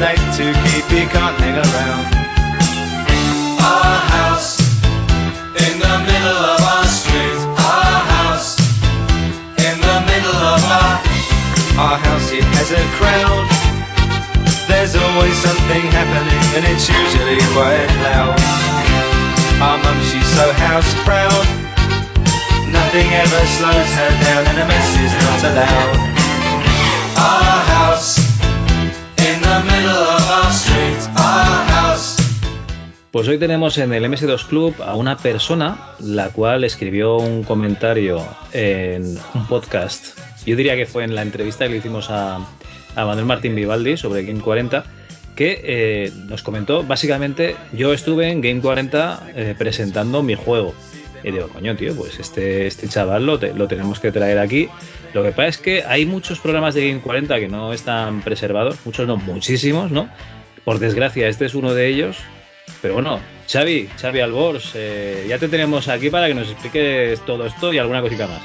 late to keep, you can't hang around. Pues hoy tenemos en el MS2 Club a una persona la cual escribió un comentario en un podcast. Yo diría que fue en la entrevista que le hicimos a, Manuel Martín Vivaldi sobre Game 40, que eh, nos comentó, básicamente, yo estuve en Game 40 eh, presentando mi juego. Y digo, coño, tío, pues este, este chaval lo, lo tenemos que traer aquí. Lo que pasa es que hay muchos programas de Game 40 que no están preservados, muchos no, muchísimos, ¿no? Por desgracia, este es uno de ellos. Pero bueno, Xavi, Xavi Albors, eh, ya te tenemos aquí para que nos expliques todo esto y alguna cosita más.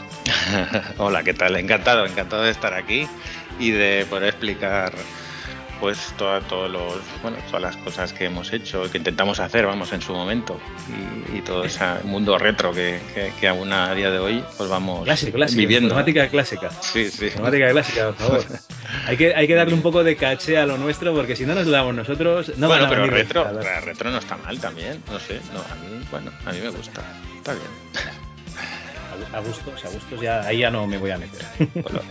Hola, ¿qué tal? Encantado, encantado de estar aquí y de poder explicar pues toda- todos los, bueno, todas las cosas que hemos hecho, que intentamos hacer, vamos, en su momento y, y todo ese mundo retro que, que, que aún a día de hoy pues vamos Clásico, clásico, viviendo. informática clásica. Sí, sí. Informática clásica, por favor. Hay que, hay que darle un poco de caché a lo nuestro porque si no nos lo damos nosotros, no bueno, pero retro, retro no está mal también, no sé, no, a mí, bueno, a mí me gusta, está bien. A gustos, a gustos, ya, ahí ya no me voy a meter. Bueno,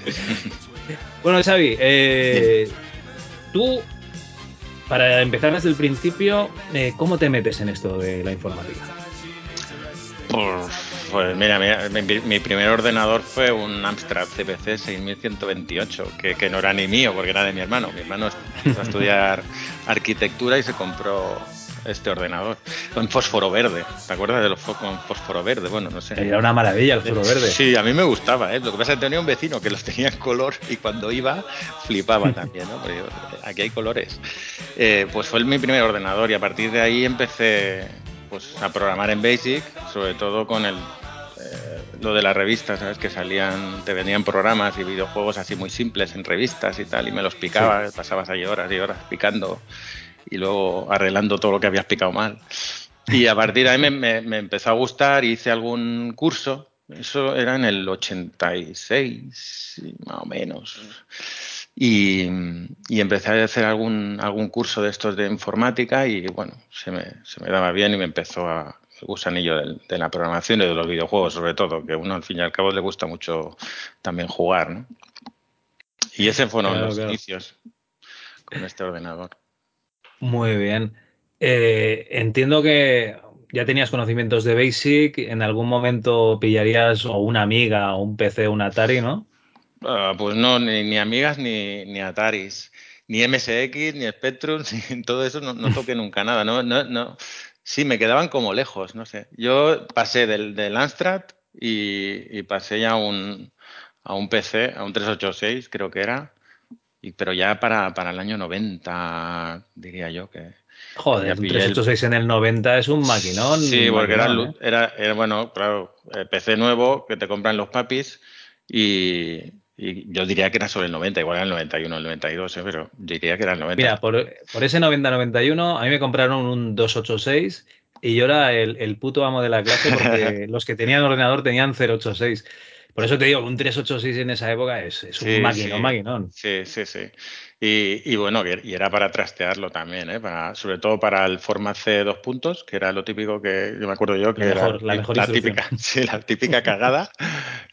Bueno, Xavi, eh, tú, para empezar desde el principio, eh, ¿cómo te metes en esto de la informática? Pues, pues mira, mira, mi, mi primer ordenador fue un Amstrad CPC 6128, que, que no era ni mío, porque era de mi hermano. Mi hermano fue a estudiar arquitectura y se compró este ordenador con fósforo verde. ¿Te acuerdas de los con fósforo verde? Bueno, no sé. Era una maravilla el foro verde. Sí, a mí me gustaba, ¿eh? Lo que pasa es que tenía un vecino que los tenía en color y cuando iba flipaba también, ¿no? Porque aquí hay colores. Eh, pues fue mi primer ordenador y a partir de ahí empecé pues, a programar en Basic, sobre todo con el eh, lo de las revistas, ¿sabes? Que salían, te vendían programas y videojuegos así muy simples en revistas y tal, y me los picaba, pasabas ahí horas y horas picando y luego arreglando todo lo que habías picado mal. Y a partir de ahí me, me- me empezó a gustar, hice algún curso, eso era en el 86, más o menos. Y, y empecé a hacer algún, algún curso de estos de informática y bueno, se me, se me daba bien y me empezó a el gusanillo del- de la programación y de los videojuegos sobre todo, que uno al fin y al cabo le gusta mucho también jugar, ¿no? Y ese fueron Claro, los claro. inicios con este ordenador. Muy bien. Eh, entiendo que ya tenías conocimientos de Basic, en algún momento pillarías o una amiga o un PC un Atari, ¿no? Ah, pues no, ni, ni amigas ni, ni Ataris, ni MSX, ni Spectrum, ni todo eso no, no toqué nunca nada. No, no, no. Sí, me quedaban como lejos, no sé. Yo pasé del, del Amstrad y, y pasé ya a un, a un PC, a un 386 creo que era, y, pero ya para, para el año 90 diría yo que... Joder, un pillé el- 386 en el 90 es un maquinón. Sí, porque era, maquinón, lu- ¿eh? era, era, bueno, claro, eh, PC nuevo que te compran los papis y, y yo diría que era sobre el 90, igual era el 91, el 92, eh, pero diría que era el 90. Mira, por, por ese 90-91 a mí me compraron un 286 y yo era el, el puto amo de la clase porque los que tenían ordenador tenían 086. Por eso te digo, un 386 en esa época es, es un Sí, maquinón, sí. maquinón. Sí, sí, sí. Y, bueno, y era para trastearlo también, ¿eh? para, sobre todo para el Format C dos puntos, que era lo típico que yo me acuerdo yo que era la, típica, sí, la típica cagada,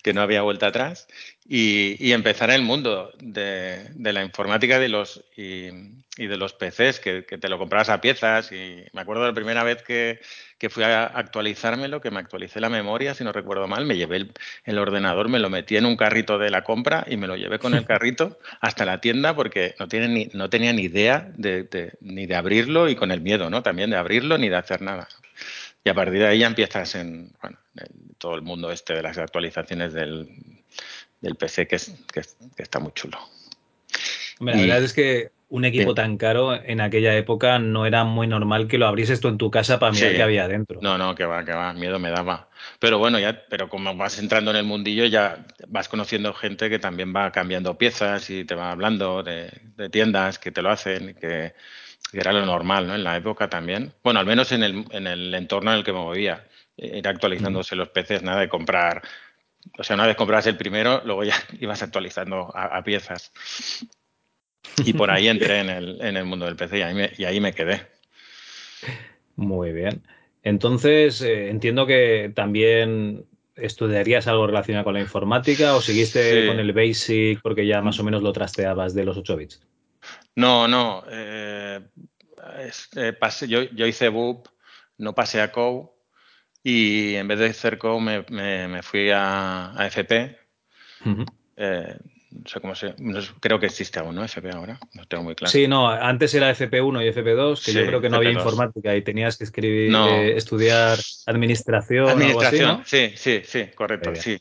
que no había vuelta atrás. Y, y empezar en el mundo de, de la informática de los, y, y, de los PCs, que, que, te lo comprabas a piezas. Y me acuerdo la primera vez que, que fui a actualizármelo, que me actualicé la memoria, si no recuerdo mal, me llevé el, el, ordenador, me lo metí en un carrito de la compra y me lo llevé con el carrito hasta la tienda porque no, tiene ni, no tenía ni idea de, de, ni de abrirlo y con el miedo, ¿no? También de abrirlo ni de hacer nada. Y a partir de ahí ya empiezas en, bueno, en todo el mundo este de las actualizaciones del, del PC que, es, que, que está muy chulo. Hombre, la y, verdad es que un equipo sí. tan caro en aquella época no era muy normal que lo abrieses tú en tu casa para mirar sí. qué había dentro. No, no, que va, que va, miedo me daba. Pero bueno, ya, pero como vas entrando en el mundillo, ya vas conociendo gente que también va cambiando piezas y te va hablando de, de tiendas que te lo hacen, que, que, era lo normal, ¿no? En la época también. Bueno, al menos en el, en el entorno en el que me movía. Ir actualizándose mm. los PCs, nada de comprar o sea, una vez comprabas el primero, luego ya ibas actualizando a, a piezas. Y por ahí entré en el, en el mundo del PC y ahí, me, y ahí me quedé. Muy bien. Entonces, eh, entiendo que también estudiarías algo relacionado con la informática o seguiste sí. con el Basic porque ya más o menos lo trasteabas de los 8 bits. No, no. Eh, eh, pasé, yo, yo hice BUP, no pasé a COU y en vez de hacer COU me, me, me fui a, a FP. Uh -huh. eh, no sé cómo se. No, creo que existe aún, ¿no? FP ahora. No tengo muy claro. Sí, no, antes era FP1 y FP2, que sí, yo creo que no FP2. había informática y tenías que escribir, no. eh, estudiar administración. Administración, algo así, ¿no? sí, sí, sí, correcto, sí.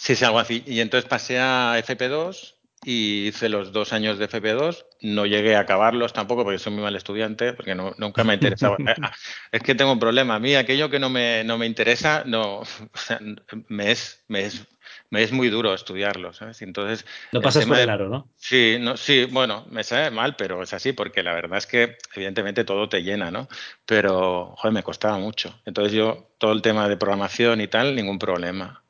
Sí, sí, algo así. Y entonces pasé a FP2 y hice los dos años de FP2. No llegué a acabarlos tampoco porque soy muy mal estudiante, porque no, nunca me ha interesado. Ah, es que tengo un problema. A mí aquello que no me, no me interesa, no, o sea, me, es, me, es, me es muy duro estudiarlo, ¿sabes? Entonces, no pasas por el aro, ¿no? Sí, no, sí, bueno, me sabe mal, pero es así, porque la verdad es que evidentemente todo te llena, ¿no? Pero, joder, me costaba mucho. Entonces yo, todo el tema de programación y tal, ningún problema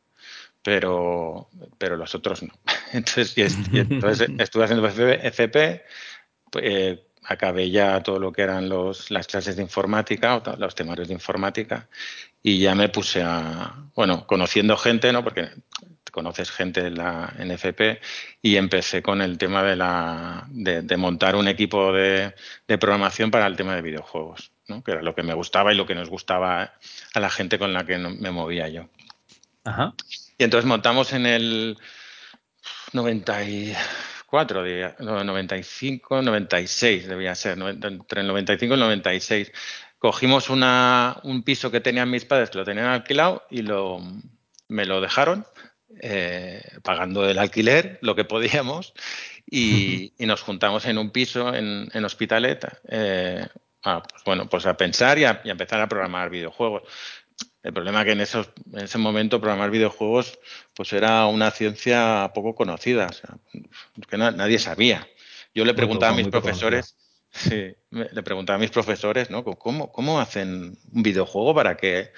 pero, pero los otros no. Entonces, y, y entonces estuve haciendo FP, eh, acabé ya todo lo que eran los, las clases de informática, o los temarios de informática, y ya me puse a, bueno, conociendo gente, ¿no? Porque conoces gente en, la, en FP y empecé con el tema de, la, de, de montar un equipo de, de, programación para el tema de videojuegos, ¿no? que era lo que me gustaba y lo que nos gustaba a la gente con la que me movía yo. Ajá. Y entonces montamos en el 94, no, 95, 96 debía ser, entre el 95 y el 96. Cogimos una, un piso que tenían mis padres, que lo tenían alquilado y lo, me lo dejaron, eh, pagando el alquiler, lo que podíamos, y, y nos juntamos en un piso en, en Hospitalet, eh, a, pues bueno, pues a pensar y a, y a empezar a programar videojuegos. El problema es que en, esos, en ese momento programar videojuegos pues era una ciencia poco conocida, o sea, que na, nadie sabía. Yo le preguntaba a mis profesores, sí, le preguntaba a mis profesores, ¿no? ¿Cómo, cómo hacen un videojuego para que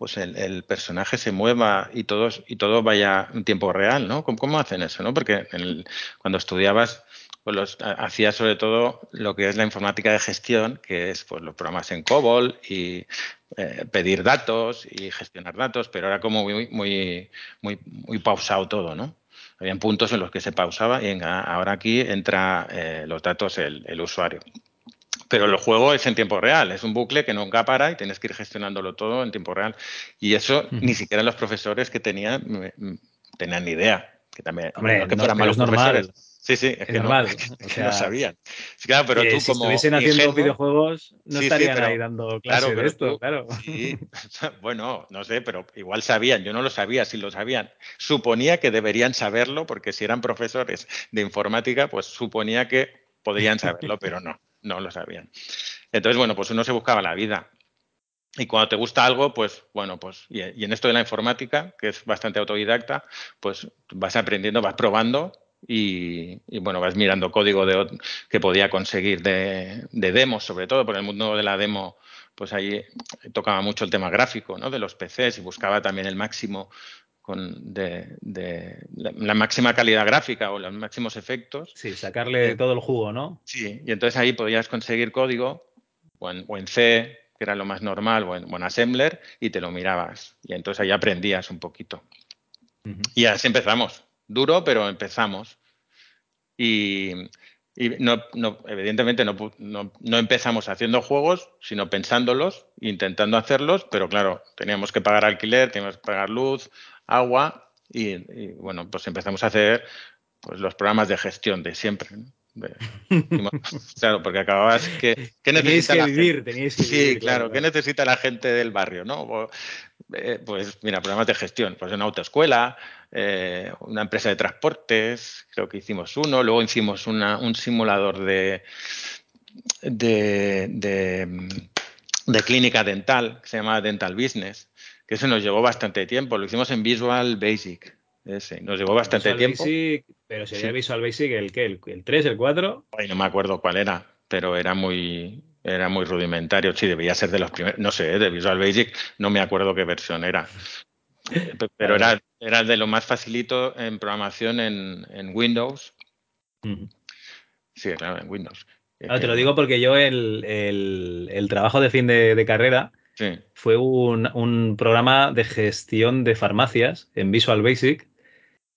pues el, el, personaje se mueva y todo, y todo vaya en tiempo real, ¿no? ¿Cómo, hacen eso, no? Porque el, cuando estudiabas pues los, hacía sobre todo lo que es la informática de gestión, que es pues los programas en COBOL y eh, pedir datos y gestionar datos, pero era como muy, muy, muy, muy pausado todo, ¿no? Habían puntos en los que se pausaba y ahora aquí entra eh, los datos el usuario. Pero el juego es en tiempo real, es un bucle que nunca para y tienes que ir gestionándolo todo en tiempo real. Y eso ni siquiera los profesores que tenían tenían ni idea. Que también, Hombre, no, que no, fueran malos profesores. Normal. Sí, sí, es, es que normal. No, es que o sea, no sabían. Sí, claro, pero tú si como estuviesen haciendo ingenuo, videojuegos, no sí, estarían sí, pero, ahí dando clases claro, de esto, tú, claro. Sí, bueno, no sé, pero igual sabían, yo no lo sabía, si lo sabían. Suponía que deberían saberlo, porque si eran profesores de informática, pues suponía que podrían saberlo, pero no, no lo sabían. Entonces, bueno, pues uno se buscaba la vida. Y cuando te gusta algo, pues bueno, pues y, en esto de la informática, que es bastante autodidacta, pues vas aprendiendo, vas probando y, y, bueno, vas mirando código de, que podía conseguir de, de, demos, sobre todo, por el mundo de la demo, pues ahí tocaba mucho el tema gráfico, ¿no? De los PCs y buscaba también el máximo con de, de la, la máxima calidad gráfica o los máximos efectos. Sí, sacarle Eh, todo el jugo, ¿no? Sí, y entonces ahí podías conseguir código o en, o en C, que era lo más normal, o en, o en Assembler, y te lo mirabas. Y entonces ahí aprendías un poquito. Y así empezamos. Duro, pero empezamos. Y, y no, no- evidentemente no, no- no empezamos haciendo juegos, sino pensándolos, intentando hacerlos, pero claro, teníamos que pagar alquiler, teníamos que pagar luz, agua, y, y, bueno, pues empezamos a hacer pues, los programas de gestión de siempre. ¿no? De- claro, porque acababas que, ¿qué necesita que la gente? vivir, teníais que Sí, vivir. claro. ¿Qué necesita la gente del barrio? ¿no? Eh, pues mira, programas de gestión, pues una autoescuela, eh, una empresa de transportes, creo que hicimos uno, luego hicimos una- un simulador de, de, de, de clínica dental, que se llama Dental Business, que eso nos llevó bastante tiempo, lo hicimos en Visual Basic, ese, nos llevó bastante Visual tiempo. Basic, pero sería Sí. Visual Basic el qué, el, el 3, el 4. Ay, no me acuerdo cuál era, pero era muy, era muy rudimentario. Sí, debía ser de los primeros, no sé, ¿eh? de Visual Basic, no me acuerdo qué versión era. Pe- Pero era, era de lo más facilito en programación en, en Windows. Sí, claro, en Windows. Te lo digo porque yo el, el- el trabajo de fin de, de carrera Sí, fue un, un programa de gestión de farmacias en Visual Basic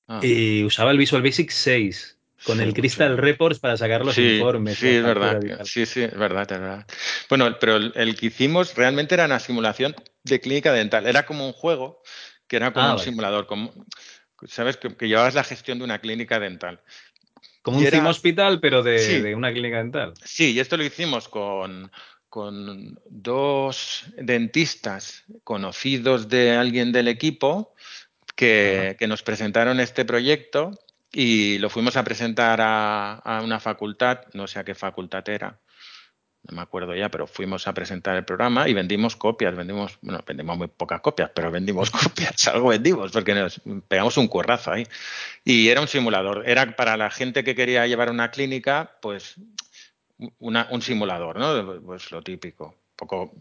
Ah. y usaba el Visual Basic 6 con Sí, el Crystal. Reports para sacar los sí, informes. sí, es verdad. Sí, sí, es verdad, es verdad. Bueno, pero el, el que hicimos realmente era una simulación de clínica dental. Era como un juego que era como Ah, un vale. simulador, como, ¿sabes? Que, que llevabas la gestión de una clínica dental. Como Y un era- Hospital, pero de, Sí. de una clínica dental. Sí, y esto lo hicimos con, con dos dentistas conocidos de alguien del equipo que, que nos presentaron este proyecto y lo fuimos a presentar a, a una facultad, no sé a qué facultad era, no me acuerdo ya, pero fuimos a presentar el programa y vendimos copias, vendimos, bueno, vendimos muy pocas copias, pero vendimos copias, algo vendimos, porque nos pegamos un currazo ahí. Y era un simulador, era para la gente que quería llevar una clínica, pues una- un simulador, ¿no? Pues lo típico, un poco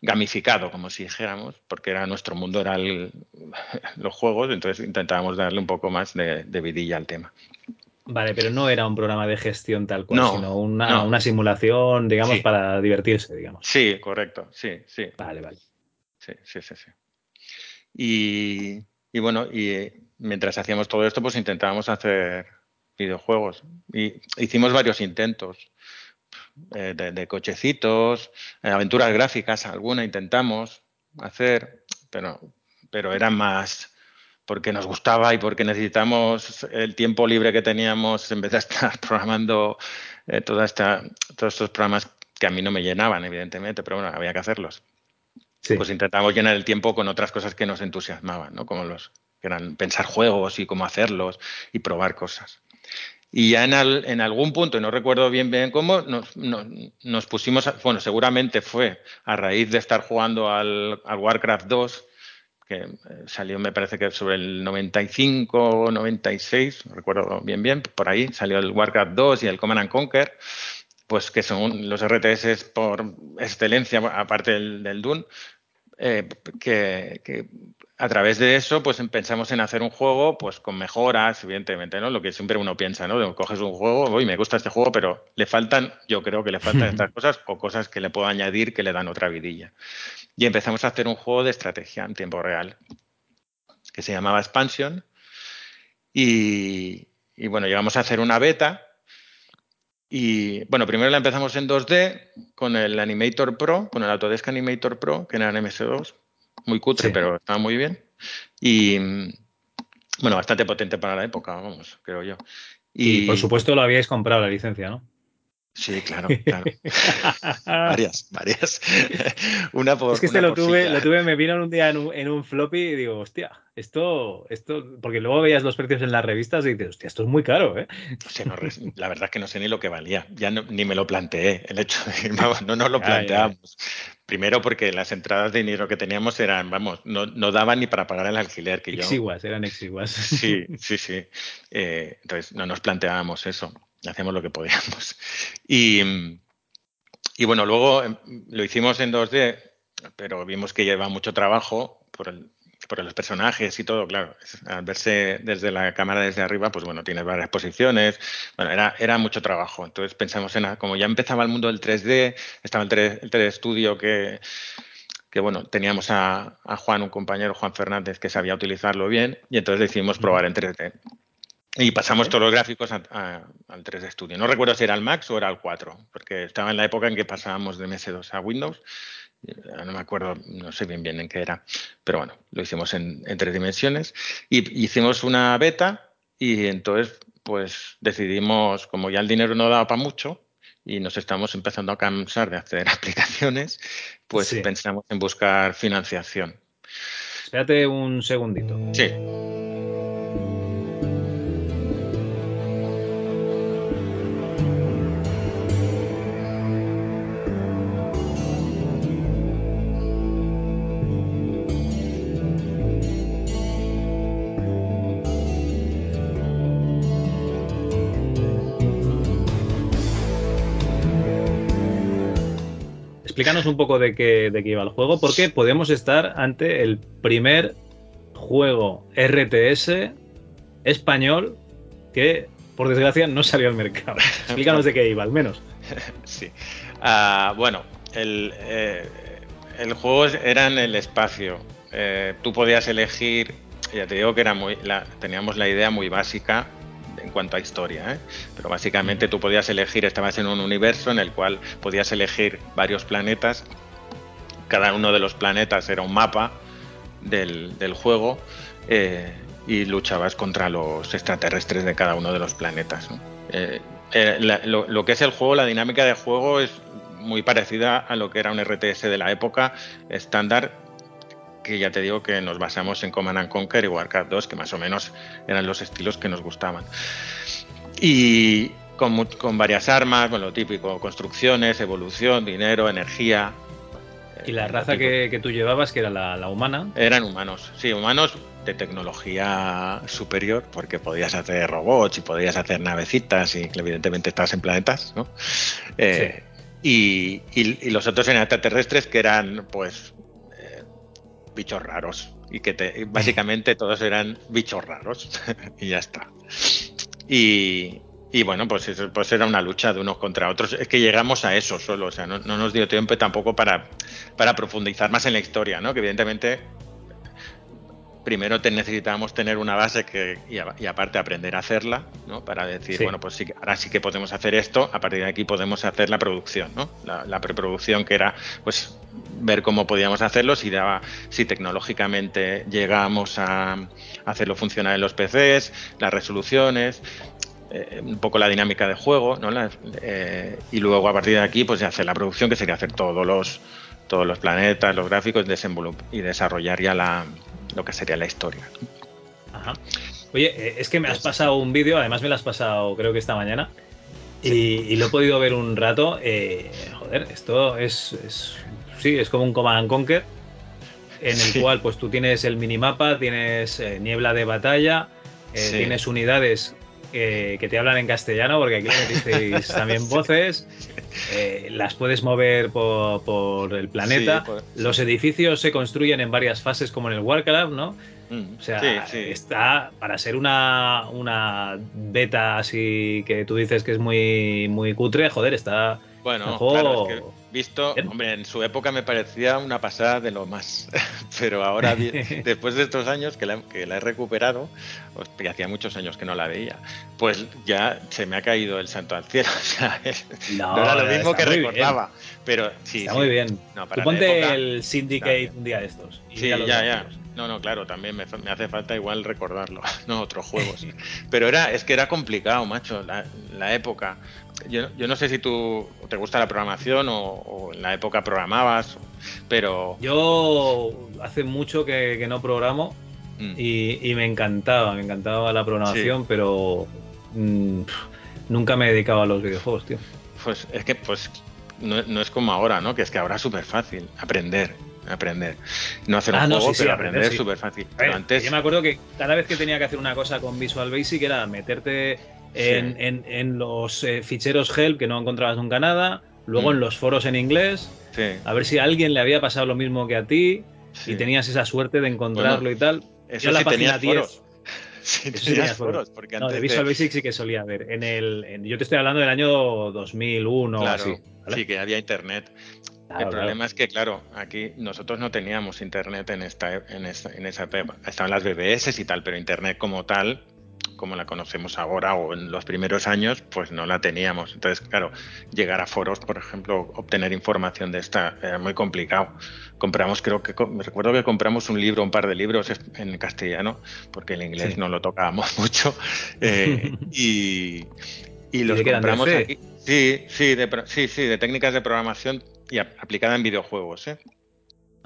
gamificado, como si dijéramos, porque era nuestro mundo, era el- los juegos, entonces intentábamos darle un poco más de, de vidilla al tema. Vale, pero no era un programa de gestión tal cual, No, sino una, no. una simulación, digamos, Sí. para divertirse, digamos. Sí, correcto, sí, sí. Vale, vale. Sí, sí, sí, sí. Y, y bueno, y eh, mientras hacíamos todo esto, pues intentábamos hacer videojuegos. Y hicimos varios intentos eh, de, de cochecitos, eh, aventuras gráficas, alguna intentamos hacer, pero, pero eran más porque nos gustaba y porque necesitamos el tiempo libre que teníamos en vez de estar programando eh, toda esta, todos estos programas que a mí no me llenaban, evidentemente, pero bueno, había que hacerlos Sí. pues intentamos llenar el tiempo con otras cosas que nos entusiasmaban, ¿no? Como los que eran pensar juegos y cómo hacerlos y probar cosas. Y ya en, al- en algún punto, y no recuerdo bien bien cómo, nos, nos- pusimos, a- bueno, seguramente fue a raíz de estar jugando al, al Warcraft 2, que eh, salió me parece que sobre el 95 o 96, no recuerdo bien bien, por ahí salió el Warcraft 2 y el Command and Conquer, pues que son los RTS por excelencia, aparte del, del Dune, eh, que, que a través de eso pues pensamos en hacer un juego pues con mejoras, evidentemente, ¿no? Lo que siempre uno piensa, ¿no? Coges un juego, uy, me gusta este juego, pero le faltan, yo creo que le faltan estas cosas o cosas que le puedo añadir que le dan otra vidilla. Y empezamos a hacer un juego de estrategia en tiempo real que se llamaba Expansion y, y bueno, llegamos a hacer una beta y bueno, primero la empezamos en 2D con el Animator Pro, con el Autodesk Animator Pro, que era en MS2, muy cutre, Sí. pero estaba muy bien. Y bueno, bastante potente para la época, vamos, creo yo. Y, por supuesto lo habíais comprado la licencia, ¿no? Sí, claro, claro. varias, varias. una por es que este lo tuve, lo tuve, me vino un día en un, en un floppy y digo, hostia, esto, esto, porque luego veías los precios en las revistas y dices, hostia, esto es muy caro, ¿eh? O sea, no res- la verdad es que no sé ni lo que valía. Ya no- ni me lo planteé. El hecho de vamos, no nos lo planteábamos. Primero porque las entradas de dinero que teníamos eran, vamos, no, no daban ni para pagar el alquiler que yo. Exiguas, eran exiguas. Sí, sí, sí. Eh, entonces no nos planteábamos eso. Hacíamos lo que podíamos. Y, y bueno, luego em, lo hicimos en 2D, pero vimos que lleva mucho trabajo por el, por los personajes y todo, claro, al verse desde la cámara desde arriba, pues bueno, tienes varias posiciones, bueno, era, era mucho trabajo. Entonces pensamos en, como ya empezaba el mundo del 3D, estaba el 3, el 3D Studio que, que bueno, teníamos a, a, Juan, un compañero, Juan Fernández, que sabía utilizarlo bien, y entonces decidimos probar en 3D. Y pasamos todos los gráficos a, a, al 3D Studio. No recuerdo si era el Max o era el 4, porque estaba en la época en que pasábamos de MS2 a Windows no me acuerdo, no sé bien bien en qué era, pero bueno, lo hicimos en, en tres dimensiones y hicimos una beta y entonces pues decidimos, como ya el dinero no daba para mucho y nos estamos empezando a cansar de hacer aplicaciones, pues sí. pensamos en buscar financiación. Espérate un segundito. Sí. Explícanos un poco de qué, de qué iba el juego, porque podemos estar ante el primer juego RTS español que, por desgracia, no salió al mercado. Explícanos de qué iba, al menos. Sí. Uh, bueno, el, eh, el, juego era en el espacio. Eh, tú podías elegir, ya te digo que era muy, la, teníamos la idea muy básica en cuanto a historia, ¿eh? pero básicamente tú podías elegir, estabas en un universo en el cual podías elegir varios planetas, cada uno de los planetas era un mapa del, del juego eh, y luchabas contra los extraterrestres de cada uno de los planetas. ¿no? Eh, la, lo, lo, que es el juego, la dinámica de juego es muy parecida a lo que era un RTS de la época estándar que ya te digo que nos basamos en Command and Conquer y Warcraft 2, que más o menos eran los estilos que nos gustaban. Y con, con varias armas, bueno, lo típico, construcciones, evolución, dinero, energía. ¿Y la raza que, que, tú llevabas, que era la, la, humana? Eran humanos, sí, humanos de tecnología superior, porque podías hacer robots y podías hacer navecitas y evidentemente estabas en planetas, ¿no? Eh, sí. y, y, y, los otros eran extraterrestres que eran, pues, bichos raros y que te, básicamente todos eran bichos raros y ya está. Y, y bueno, pues, pues, era una lucha de unos contra otros. Es que llegamos a eso solo, o sea, no, no nos dio tiempo tampoco para, para profundizar más en la historia, ¿no? Que evidentemente primero te necesitamos tener una base que, y, a, y, aparte aprender a hacerla, ¿no? Para decir, sí. bueno, pues sí, ahora sí que podemos hacer esto, a partir de aquí podemos hacer la producción, ¿no? La, la preproducción que era, pues, ver cómo podíamos hacerlo, si, daba, si tecnológicamente llegamos a hacerlo funcionar en los PCs, las resoluciones, eh, un poco la dinámica de juego, ¿no? La, eh, y luego a partir de aquí, pues, hacer la producción, que sería hacer todos los todos los planetas, los gráficos y desarrollar ya la, lo que sería la historia. Ajá. Oye, eh, es que me has pasado un vídeo, además me lo has pasado creo que esta mañana, sí. y, y, lo he podido ver un rato. Eh, joder, esto es, es, sí, es como un Command and Conquer, en el sí. cual pues tú tienes el minimapa, tienes eh, niebla de batalla, eh, sí. tienes unidades que, que, te hablan en castellano, porque aquí le metisteis también voces. Eh, las puedes mover por, por el planeta. Sí, Los edificios se construyen en varias fases, como en el Warcraft, ¿no? Mm, o sea, está para ser una, una beta así que tú dices que es muy, muy cutre, joder, está. Bueno, claro, es que visto, hombre, en su época me parecía una pasada de lo más, pero ahora, después de estos años que la, que la he recuperado, pues, que hacía muchos años que no la veía, pues ya se me ha caído el santo al cielo. O sea, no, no, era lo mismo que recordaba, bien. pero sí. Está sí. muy bien. No, Tú ponte época, el Syndicate un día de estos. sí, ya, ya. No, no, claro, también me, me, hace falta igual recordarlo, no otros juegos. Pero era, es que era complicado, macho, la, la época. Yo, yo, no sé si tú te gusta la programación o, o, en la época programabas, pero... Yo hace mucho que, que no programo mm. y, y, me encantaba, me encantaba la programación, sí. pero mmm, nunca me he dedicado a los videojuegos, tío. Pues es que pues no, no es como ahora, ¿no? Que es que ahora es súper fácil aprender aprender. No hacer un ah, no, juego, sí, pero sí, aprender es sí. súper fácil. Pero antes... Yo me acuerdo que cada vez que tenía que hacer una cosa con Visual Basic era meterte en, sí. en, en los eh, ficheros help que no encontrabas nunca nada, luego mm. en los foros en inglés, a ver si a alguien le había pasado lo mismo que a ti. y tenías esa suerte de encontrarlo Bueno, y tal. Eso Yo la sí página tenías 10. foros. Eso tenías porque No, antes de de- Visual Basic sí que solía ver. En el, en- yo te estoy hablando del año 2001 Claro, o así. ¿vale? sí, que había internet. Claro, el problema claro. es que, claro, aquí nosotros no teníamos internet en esta, en esta, en esa época. Estaban las BBS y tal, pero internet como tal, como la conocemos ahora o en los primeros años, pues no la teníamos. Entonces, claro, llegar a foros, por ejemplo, obtener información de esta era muy complicado. Compramos, creo que, me recuerdo que compramos un libro, un par de libros en castellano, porque el inglés Sí. no lo tocábamos mucho. eh, y, y los compramos aquí. Sí, sí, de, sí, sí, de técnicas de programación y ap- aplicada en videojuegos, ¿eh?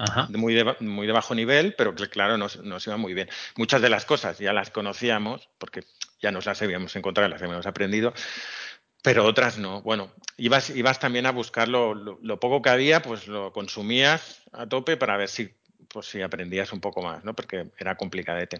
Ajá. Muy, de, muy de bajo nivel, pero que claro, nos, nos iba muy bien. Muchas de las cosas ya las conocíamos, porque ya nos las habíamos encontrado, las habíamos aprendido, pero otras no. Bueno, ibas, ibas también a buscar lo, lo- lo poco que había, pues lo consumías a tope para ver si, pues, si aprendías un poco más, ¿no? Porque era complicadete.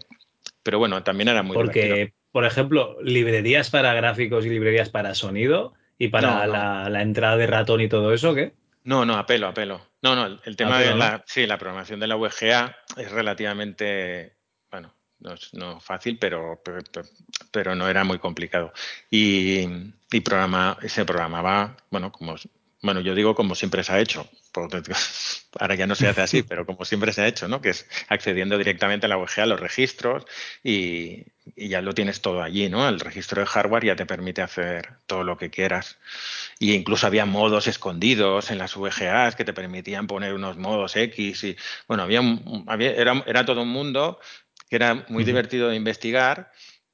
Pero bueno, también era muy Porque, divertido. por ejemplo, librerías para gráficos y librerías para sonido y para No, no. La, la entrada de ratón y todo eso, ¿qué? No, no, apelo, apelo. No, no, el, el tema de ¿no? la, sí, la programación de la VGA es relativamente, bueno, no es no fácil, pero, pero, pero no era muy complicado. Y, y programa, se programaba, bueno, como, bueno, yo digo como siempre se ha hecho. porque Ahora ya no se hace así, pero como siempre se ha hecho, ¿no? Que es accediendo directamente a la VGA, a los registros, y, y ya lo tienes todo allí, ¿no? El registro de hardware ya te permite hacer todo lo que quieras. Y incluso había modos escondidos en las VGAs que te permitían poner unos modos X y bueno, había, había era, era todo un mundo que era muy divertido de investigar,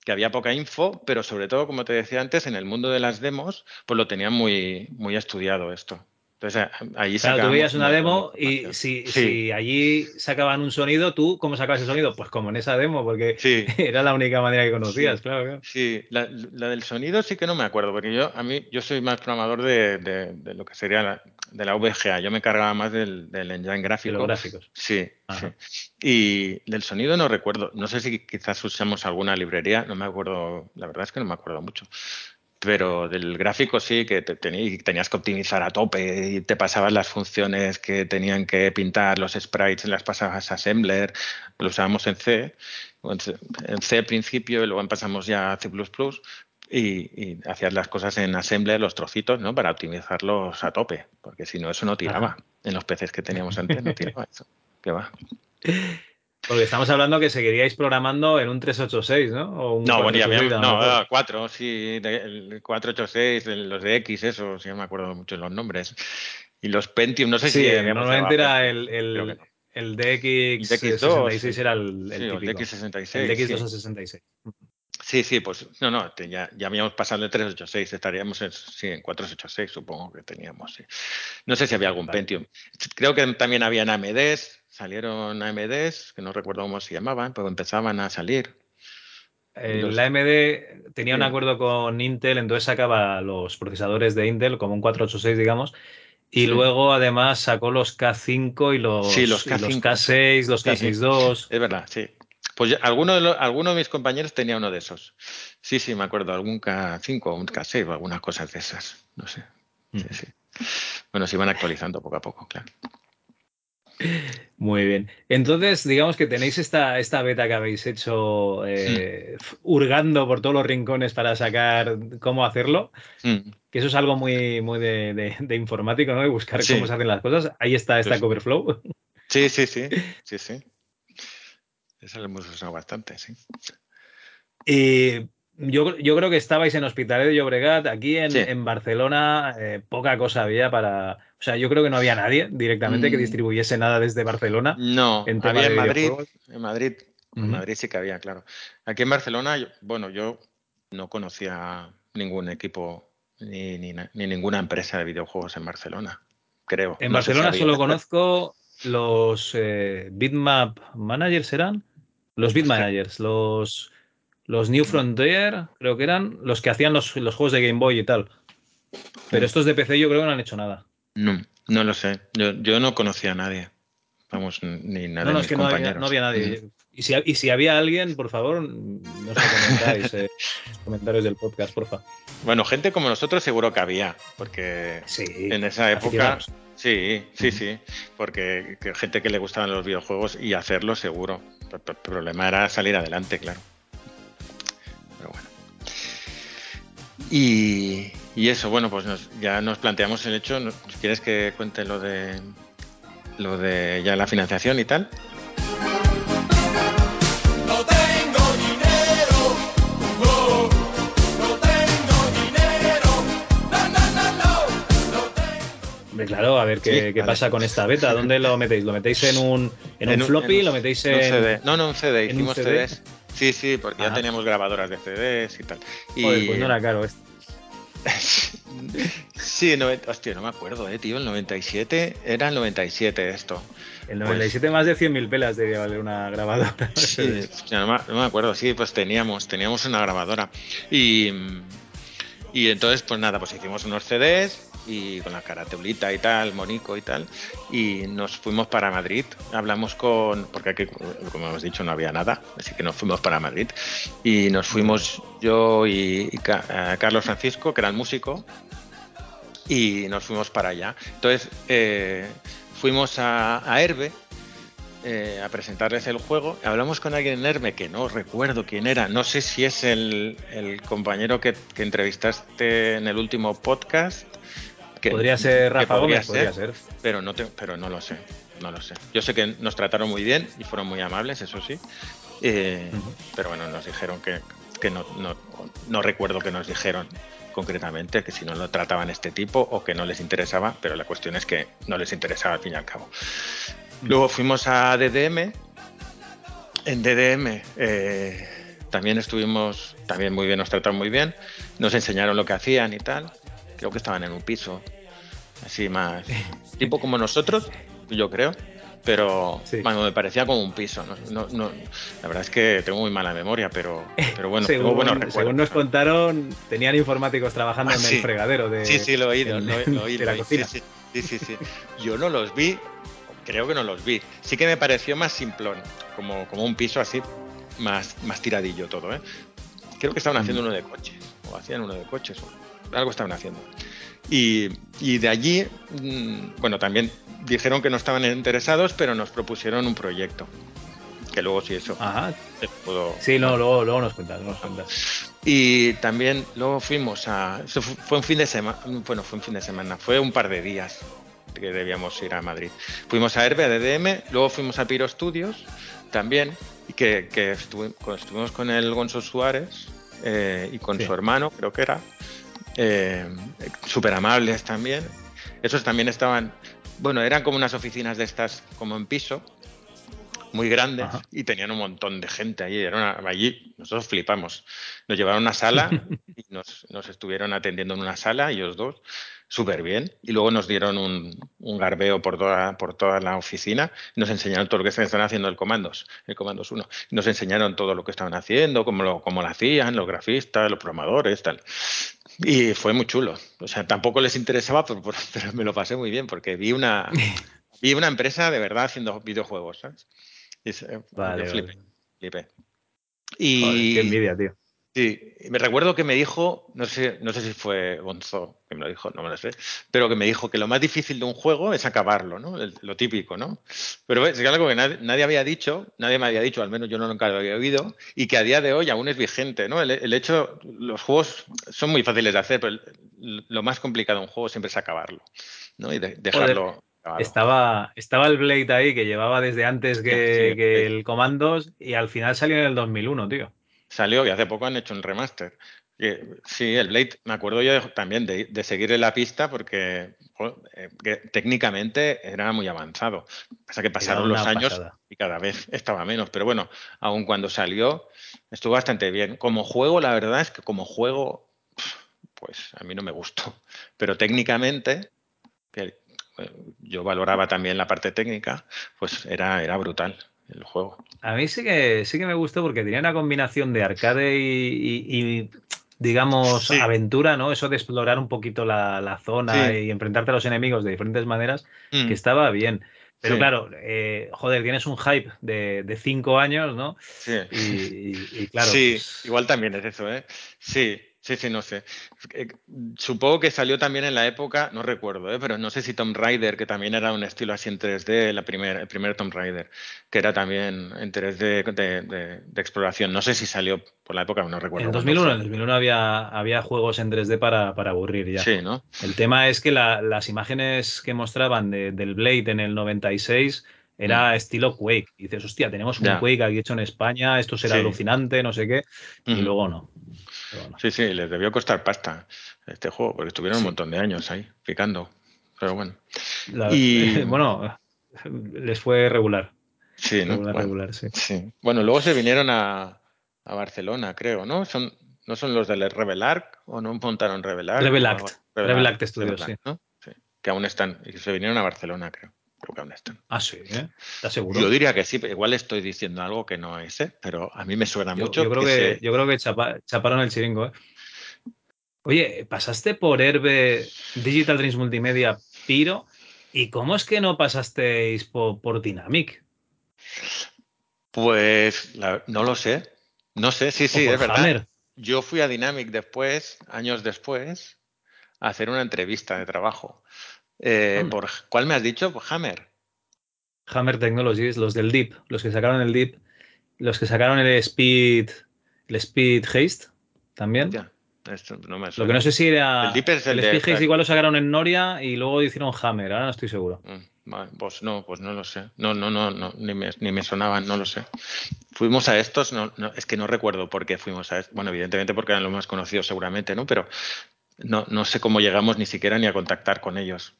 que había poca info, pero sobre todo, como te decía antes, en el mundo de las demos, pues lo tenían muy, muy estudiado esto. Entonces a- allí Claro, tú veías un una de demo y si, Sí. si allí sacaban un sonido, ¿tú cómo sacabas el sonido? Pues como en esa demo, porque Sí. era la única manera que conocías, Sí. claro, claro. Sí, la, la del sonido sí que no me acuerdo, porque yo a mí yo soy más programador de, de- de lo que sería la, de la VGA. Yo me cargaba más del, del engine gráfico. los gráficos. Sí. Y del sonido no recuerdo. No sé si quizás usamos alguna librería, no me acuerdo. La verdad es que no me acuerdo mucho. Pero del gráfico sí, que te, tení- tenías que optimizar a tope y te pasabas las funciones que tenían que pintar los sprites, las pasabas a Assembler, lo usábamos en C, en C, al principio y luego pasamos ya a C++ y, y hacías las cosas en Assembler, los trocitos, ¿no? Para optimizarlos a tope, porque si no eso no tiraba. En los PCs que teníamos antes no tiraba eso. ¿Qué va? Porque estamos hablando que seguiríais programando en un 386, ¿no? O un No, bueno, ya 486, habíamos, a lo no, mejor. eh, cuatro, sí, el 486, el- los de X, eso, sí, no me acuerdo mucho los nombres. Y los Pentium, no sé Sí, si normalmente era el, el, el DX, El DX2, 66 sí. era el, el Sí, el típico. DX66, El sí. DX266. Sí, sí, pues no, no, te- ya, ya habíamos pasado de 386, estaríamos en, sí, en 486, supongo que teníamos, sí. No sé si había algún Vale. Pentium. Creo que también habían AMDs, salieron AMDs, que no recuerdo cómo se llamaban, pero empezaban a salir. El Los- AMD tenía un acuerdo con Intel, entonces sacaba los procesadores de Intel como un 486, digamos, y Sí. luego además sacó los K5 y los, Sí, los y los K5, K6, los sí. K62. Es verdad, sí. Pues ya- alguno de, los- alguno de mis compañeros tenía uno de esos. Sí, sí, me acuerdo, algún K5 o un K6 o algunas cosas de esas. No sé. Sí, Mm. sí. Bueno, se iban actualizando poco a poco, claro. Muy bien. Entonces, digamos que tenéis esta, esta beta que habéis hecho eh, f- hurgando por todos los rincones para sacar cómo hacerlo, Mm. que eso es algo muy, muy de, de- de informático, ¿no? De buscar Sí. cómo se hacen las cosas. Ahí está esta Sí. Coverflow. Sí, sí, sí. Sí, sí. Eso lo hemos usado bastante, sí. Y yo, yo creo que estabais en Hospitalet de Llobregat, aquí en, Sí. en Barcelona, eh, poca cosa había para. O sea, yo creo que no había nadie directamente que Mm. distribuyese nada desde Barcelona. No, en había Madrid. En Madrid, en. Madrid sí que había, claro. Aquí en Barcelona, yo- bueno, yo no conocía ningún equipo ni, ni, na- ni ninguna empresa de videojuegos en Barcelona, creo. En No sé si Barcelona solo conozco los eh, Bitmap Managers, ¿eran? Los Bit Hostia. Managers, los, los New Frontier, creo que eran los que hacían los, los juegos de Game Boy y tal. Pero Mm. estos de PC yo creo que no han hecho nada. No, no lo sé. Yo, yo no conocía a nadie. Vamos, ni nada No, no, de es mis que no había, no había nadie. Mm. Y si, y si había alguien, por favor, no os comentáis eh, los comentarios del podcast, porfa. Bueno, gente como nosotros seguro que había, porque Sí, en esa época... Sí, sí, sí, porque que gente que le gustaban los videojuegos y hacerlo seguro. El problema era salir adelante, claro. Pero bueno. Y, y eso, bueno, pues ya nos planteamos el hecho. quieres que cuente lo de lo de ya la financiación y tal. Hombre, claro, a ver qué, Sí, qué vale. pasa con esta beta. ¿Dónde lo metéis? ¿Lo metéis en un, en un floppy? en ¿Lo metéis en un? CD. No, no, un CD. un Hicimos CD? CDs. Sí, sí, porque Ah. ya teníamos grabadoras de CDs y tal. Y, Joder, pues no era caro esto. sí, no, hostia, no me acuerdo, eh, tío. El 97 era el 97 esto. El 97 más de 100.000 pelas debería valer una grabadora. Pues Sí, hostia, no, me, no me acuerdo, sí, pues teníamos, teníamos una grabadora. Y, y entonces, pues nada, pues hicimos unos CDs y con la caratulita y tal, monico y tal, y nos fuimos para Madrid. Hablamos con, porque aquí, como hemos dicho, no había nada, así que nos fuimos para Madrid. Y nos fuimos yo y, eh, Carlos Francisco, que era el músico, y nos fuimos para allá. Entonces, eh, fuimos a, a eh, a presentarles el juego. Hablamos con alguien en Herbe que no recuerdo quién era. No sé si es el, el compañero que, que entrevistaste en el último podcast. Que- Podría ser Rafa podría Gómez, podría ser. Pero no, te- pero no lo sé. No lo sé. Yo sé que nos trataron muy bien y fueron muy amables, eso sí. Eh. Pero bueno, nos dijeron que, que no, no, no recuerdo que nos dijeron concretamente que si no lo trataban este tipo o que no les interesaba, pero la cuestión es que no les interesaba al fin y al cabo. Luego fuimos a DDM. En DDM eh, también estuvimos, también muy bien, nos trataron muy bien. Nos enseñaron lo que hacían y tal. Creo que estaban en un piso, así más, tipo como nosotros, yo creo. Pero Sí. bueno, me parecía como un piso. No, no- no- la verdad es que tengo muy mala memoria, pero, pero bueno, tengo según, buenos recuerdos. según nos contaron, tenían informáticos trabajando Ah, en sí. el fregadero de, Sí, sí, lo he oído, lo, he- lo de la sí, cocina. Sí, sí, sí, sí. Yo no los vi, creo que no los vi. Sí que me pareció más simplón, como, como un piso así, más, más tiradillo todo, ¿eh? Creo que estaban haciendo uno de coches, o hacían uno de coches, o algo estaban haciendo. Y, y de allí, mm, bueno, también dijeron que no estaban interesados, pero nos propusieron un proyecto. Que luego sí eso Ajá. Sí, no, luego, luego nos cuentas, nos cuentas. y también luego fuimos a. Eso fue un fin de semana. Bueno, fue un fin de semana. Fue un par de días que debíamos ir a Madrid. Fuimos a Herbe, a DDM. Luego fuimos a Piro Studios también. Y que, que estuvimos con el Gonzo Suárez eh, y con Sí. su hermano, creo que era. Eh, Súper amables también. Esos también estaban. Bueno, eran como unas oficinas de estas, como en piso muy grandes Ajá. y tenían un montón de gente allí. Era una- allí nosotros flipamos. Nos llevaron a una sala y nos, nos estuvieron atendiendo en una sala, ellos dos, súper bien. Y luego nos dieron un, un garbeo por toda, por toda la oficina. Nos enseñaron todo lo que estaban haciendo el Comandos, el Comandos 1. Y Nos enseñaron todo lo que estaban haciendo, cómo lo, cómo lo hacían, los grafistas, los programadores, tal. Y fue muy chulo. O sea, tampoco les interesaba, pero, pero- me lo pasé muy bien porque vi una, vi una empresa de verdad haciendo videojuegos, ¿sabes? Y se- Vale, flipé, vale. flipé. Joder, Y qué envidia, tío. Sí, me recuerdo que me dijo, no sé, no sé si fue Gonzo que me lo dijo, no me lo sé, pero que me dijo que lo más difícil de un juego es acabarlo, ¿no? El- lo típico, ¿no? Pero es algo que nadie, nadie había dicho, nadie me había dicho, al menos yo no nunca lo había oído, y que a día de hoy aún es vigente, ¿no? El, el hecho, los juegos son muy fáciles de hacer, pero el- lo más complicado de un juego siempre es acabarlo, ¿no? Y de- dejarlo. Estaba, estaba el Blade ahí que llevaba desde antes que, Sí, sí, que sí. el Comandos y al final salió en el 2001, tío. Salió y hace poco han hecho un remaster. Sí, el Blade, me acuerdo yo de- también de, de seguirle la pista porque jo, eh, que técnicamente era muy avanzado. Pasa que pasaron los años pasada. y cada vez estaba menos. Pero bueno, aun cuando salió, estuvo bastante bien. Como juego, la verdad es que como juego, pues a mí no me gustó. Pero técnicamente, que eh, yo valoraba también la parte técnica, pues era, era brutal el juego. A mí sí que, sí que me gustó porque tenía una combinación de arcade y, y- y, digamos, Sí. aventura, ¿no? Eso de explorar un poquito la, la zona Sí. y enfrentarte a los enemigos de diferentes maneras, Mm. que estaba bien. Pero Sí. claro, eh, joder, tienes un hype de, de cinco años, ¿no? Sí. Y, y- y claro. sí, pues, igual también es eso, ¿eh? Sí, sí, sí, no sé. Eh, Supongo que salió también en la época, no recuerdo, ¿eh? Pero no sé si Tomb Raider, que también era un estilo así en 3D, la primer, el primer Tomb Raider, que era también en 3D de, de- de exploración. No sé si salió por la época, no recuerdo. En cuándo 2001, fue. en 2001 había, había juegos en 3D para, para aburrir ya. Sí, ¿no? El tema es que la- las imágenes que mostraban de- del Blade en el 96 era estilo Quake. Y dices, hostia, tenemos un Mm. Ya. Quake aquí hecho en España, esto será Sí. alucinante, no sé qué. Y luego no. Sí, sí, les debió costar pasta este juego, porque estuvieron un montón de años ahí, picando. Pero bueno. La- Y- bueno, les fue regular. Sí, ¿no? Regular, Bueno, regular, sí. sí. Bueno, luego se vinieron a, a Barcelona, creo, ¿no? Son, ¿No son los del Rebel Arc o no montaron Rebel Arc? Rebel O- Act. Rebel Act Studios, Rebel Act, sí. ¿no? Sí, Que aún están, y se vinieron a Barcelona, creo. Creo que aún están. Ah, sí, ¿eh? ¿Estás seguro? Yo diría que sí, pero igual estoy diciendo algo que no es, ¿eh? Pero a mí me suena Yo, mucho. yo creo que, se- yo creo que chapa- chaparon el chiringo, ¿eh? Oye, pasaste por Herbe Digital Dreams Multimedia Piro. ¿Y cómo es que no pasasteis por, por Dynamic? Pues la- no lo sé. No sé, sí, sí, es verdad. Hammer? Yo fui a Dynamic después, años después, a hacer una entrevista de trabajo. Eh, Anda. por, ¿Cuál me has dicho? Por Hammer. Hammer Technologies, los del Deep, los que sacaron el Deep, los que sacaron el Speed, el Speed Haste también. Ya, esto no me Lo que no sé si era El Deep es el de- Speed Haste igual lo sacaron en Noria y luego hicieron Hammer, ahora no estoy seguro. Mm, vale, Pues no, pues no lo sé. No, no, no, no ni, me, ni me sonaban, no lo sé. Fuimos a estos, no, no, es que no recuerdo por qué fuimos a estos. Bueno, evidentemente porque eran los más conocidos seguramente, ¿no? Pero no, no sé cómo llegamos ni siquiera ni a contactar con ellos.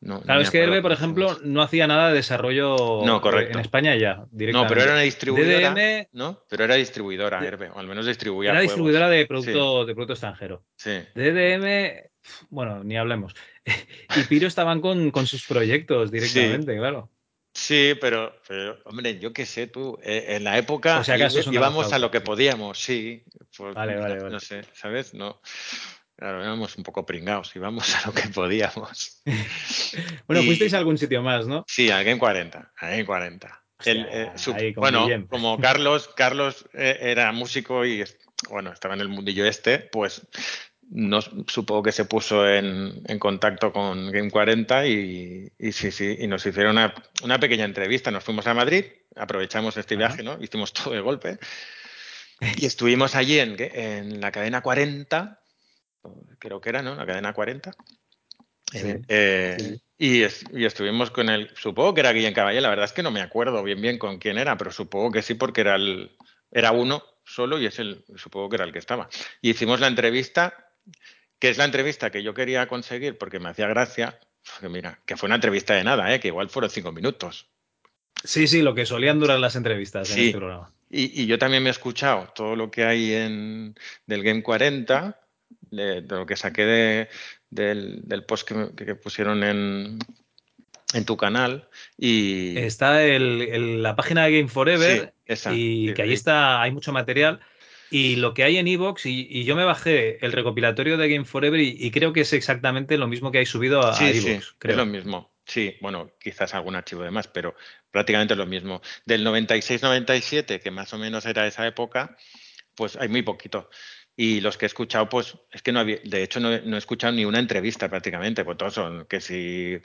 No, Claro, es que Herbe, por ejemplo, no hacía nada de desarrollo No, correcto. en España ya, No, pero era una distribuidora, DDM ¿no? Pero era distribuidora, Herbe, o al menos distribuía era juegos. distribuidora de producto, de producto extranjero. Sí. DDM, bueno, ni hablemos. y Piro estaban con, con sus proyectos directamente, claro. Sí, pero, pero, hombre, yo qué sé, tú, eh, en la época es una íbamos a lo que podíamos, sí. Pues, Vale, vale, vale. no sé, ¿sabes? No. Claro, éramos un poco pringados, íbamos a lo que podíamos. Bueno, Y- fuisteis a algún sitio más, ¿no? Sí, al Game 40, al Game 40. El, Hostia, eh, su- ahí con bueno, como Carlos, Carlos eh, era músico y bueno, estaba en el mundillo este, pues no, supongo que se puso en, en contacto con Game 40 y, y sí, sí, y nos hicieron una, una pequeña entrevista. Nos fuimos a Madrid, aprovechamos este Ajá. viaje, ¿no? Hicimos todo de golpe. Y estuvimos allí en, en la cadena 40, creo que era, ¿no? La cadena 40. Sí, Eh, sí. Y, es- y estuvimos con el, supongo que era Guillén Caballé, la verdad es que no me acuerdo bien bien con quién era, pero supongo que sí porque era el, era uno solo y es el, supongo que era el que estaba. Y hicimos la entrevista, que es la entrevista que yo quería conseguir porque me hacía gracia, que mira, que fue una entrevista de nada, ¿eh? que igual fueron cinco minutos. Sí, sí, lo que solían durar las entrevistas en Sí. este programa. Y, y yo también me he escuchado todo lo que hay en del Game 40, de, de lo que saqué de, del, del post que, pusieron en, en tu canal. Y Está el- el- la página de Game Forever Sí, esa, y sí, que ahí está, hay mucho material. Y lo que hay en Evox, y, y yo me bajé el recopilatorio de Game Forever y, y creo que es exactamente lo mismo que hay subido a, sí, a Evox, creo. es lo mismo. Sí, bueno, quizás algún archivo de más, pero prácticamente lo mismo. Del 96-97, que más o menos era esa época, pues hay muy poquito. Y los que he escuchado, pues es que no había, de hecho no, he- no he escuchado ni una entrevista prácticamente, pues todos son que si,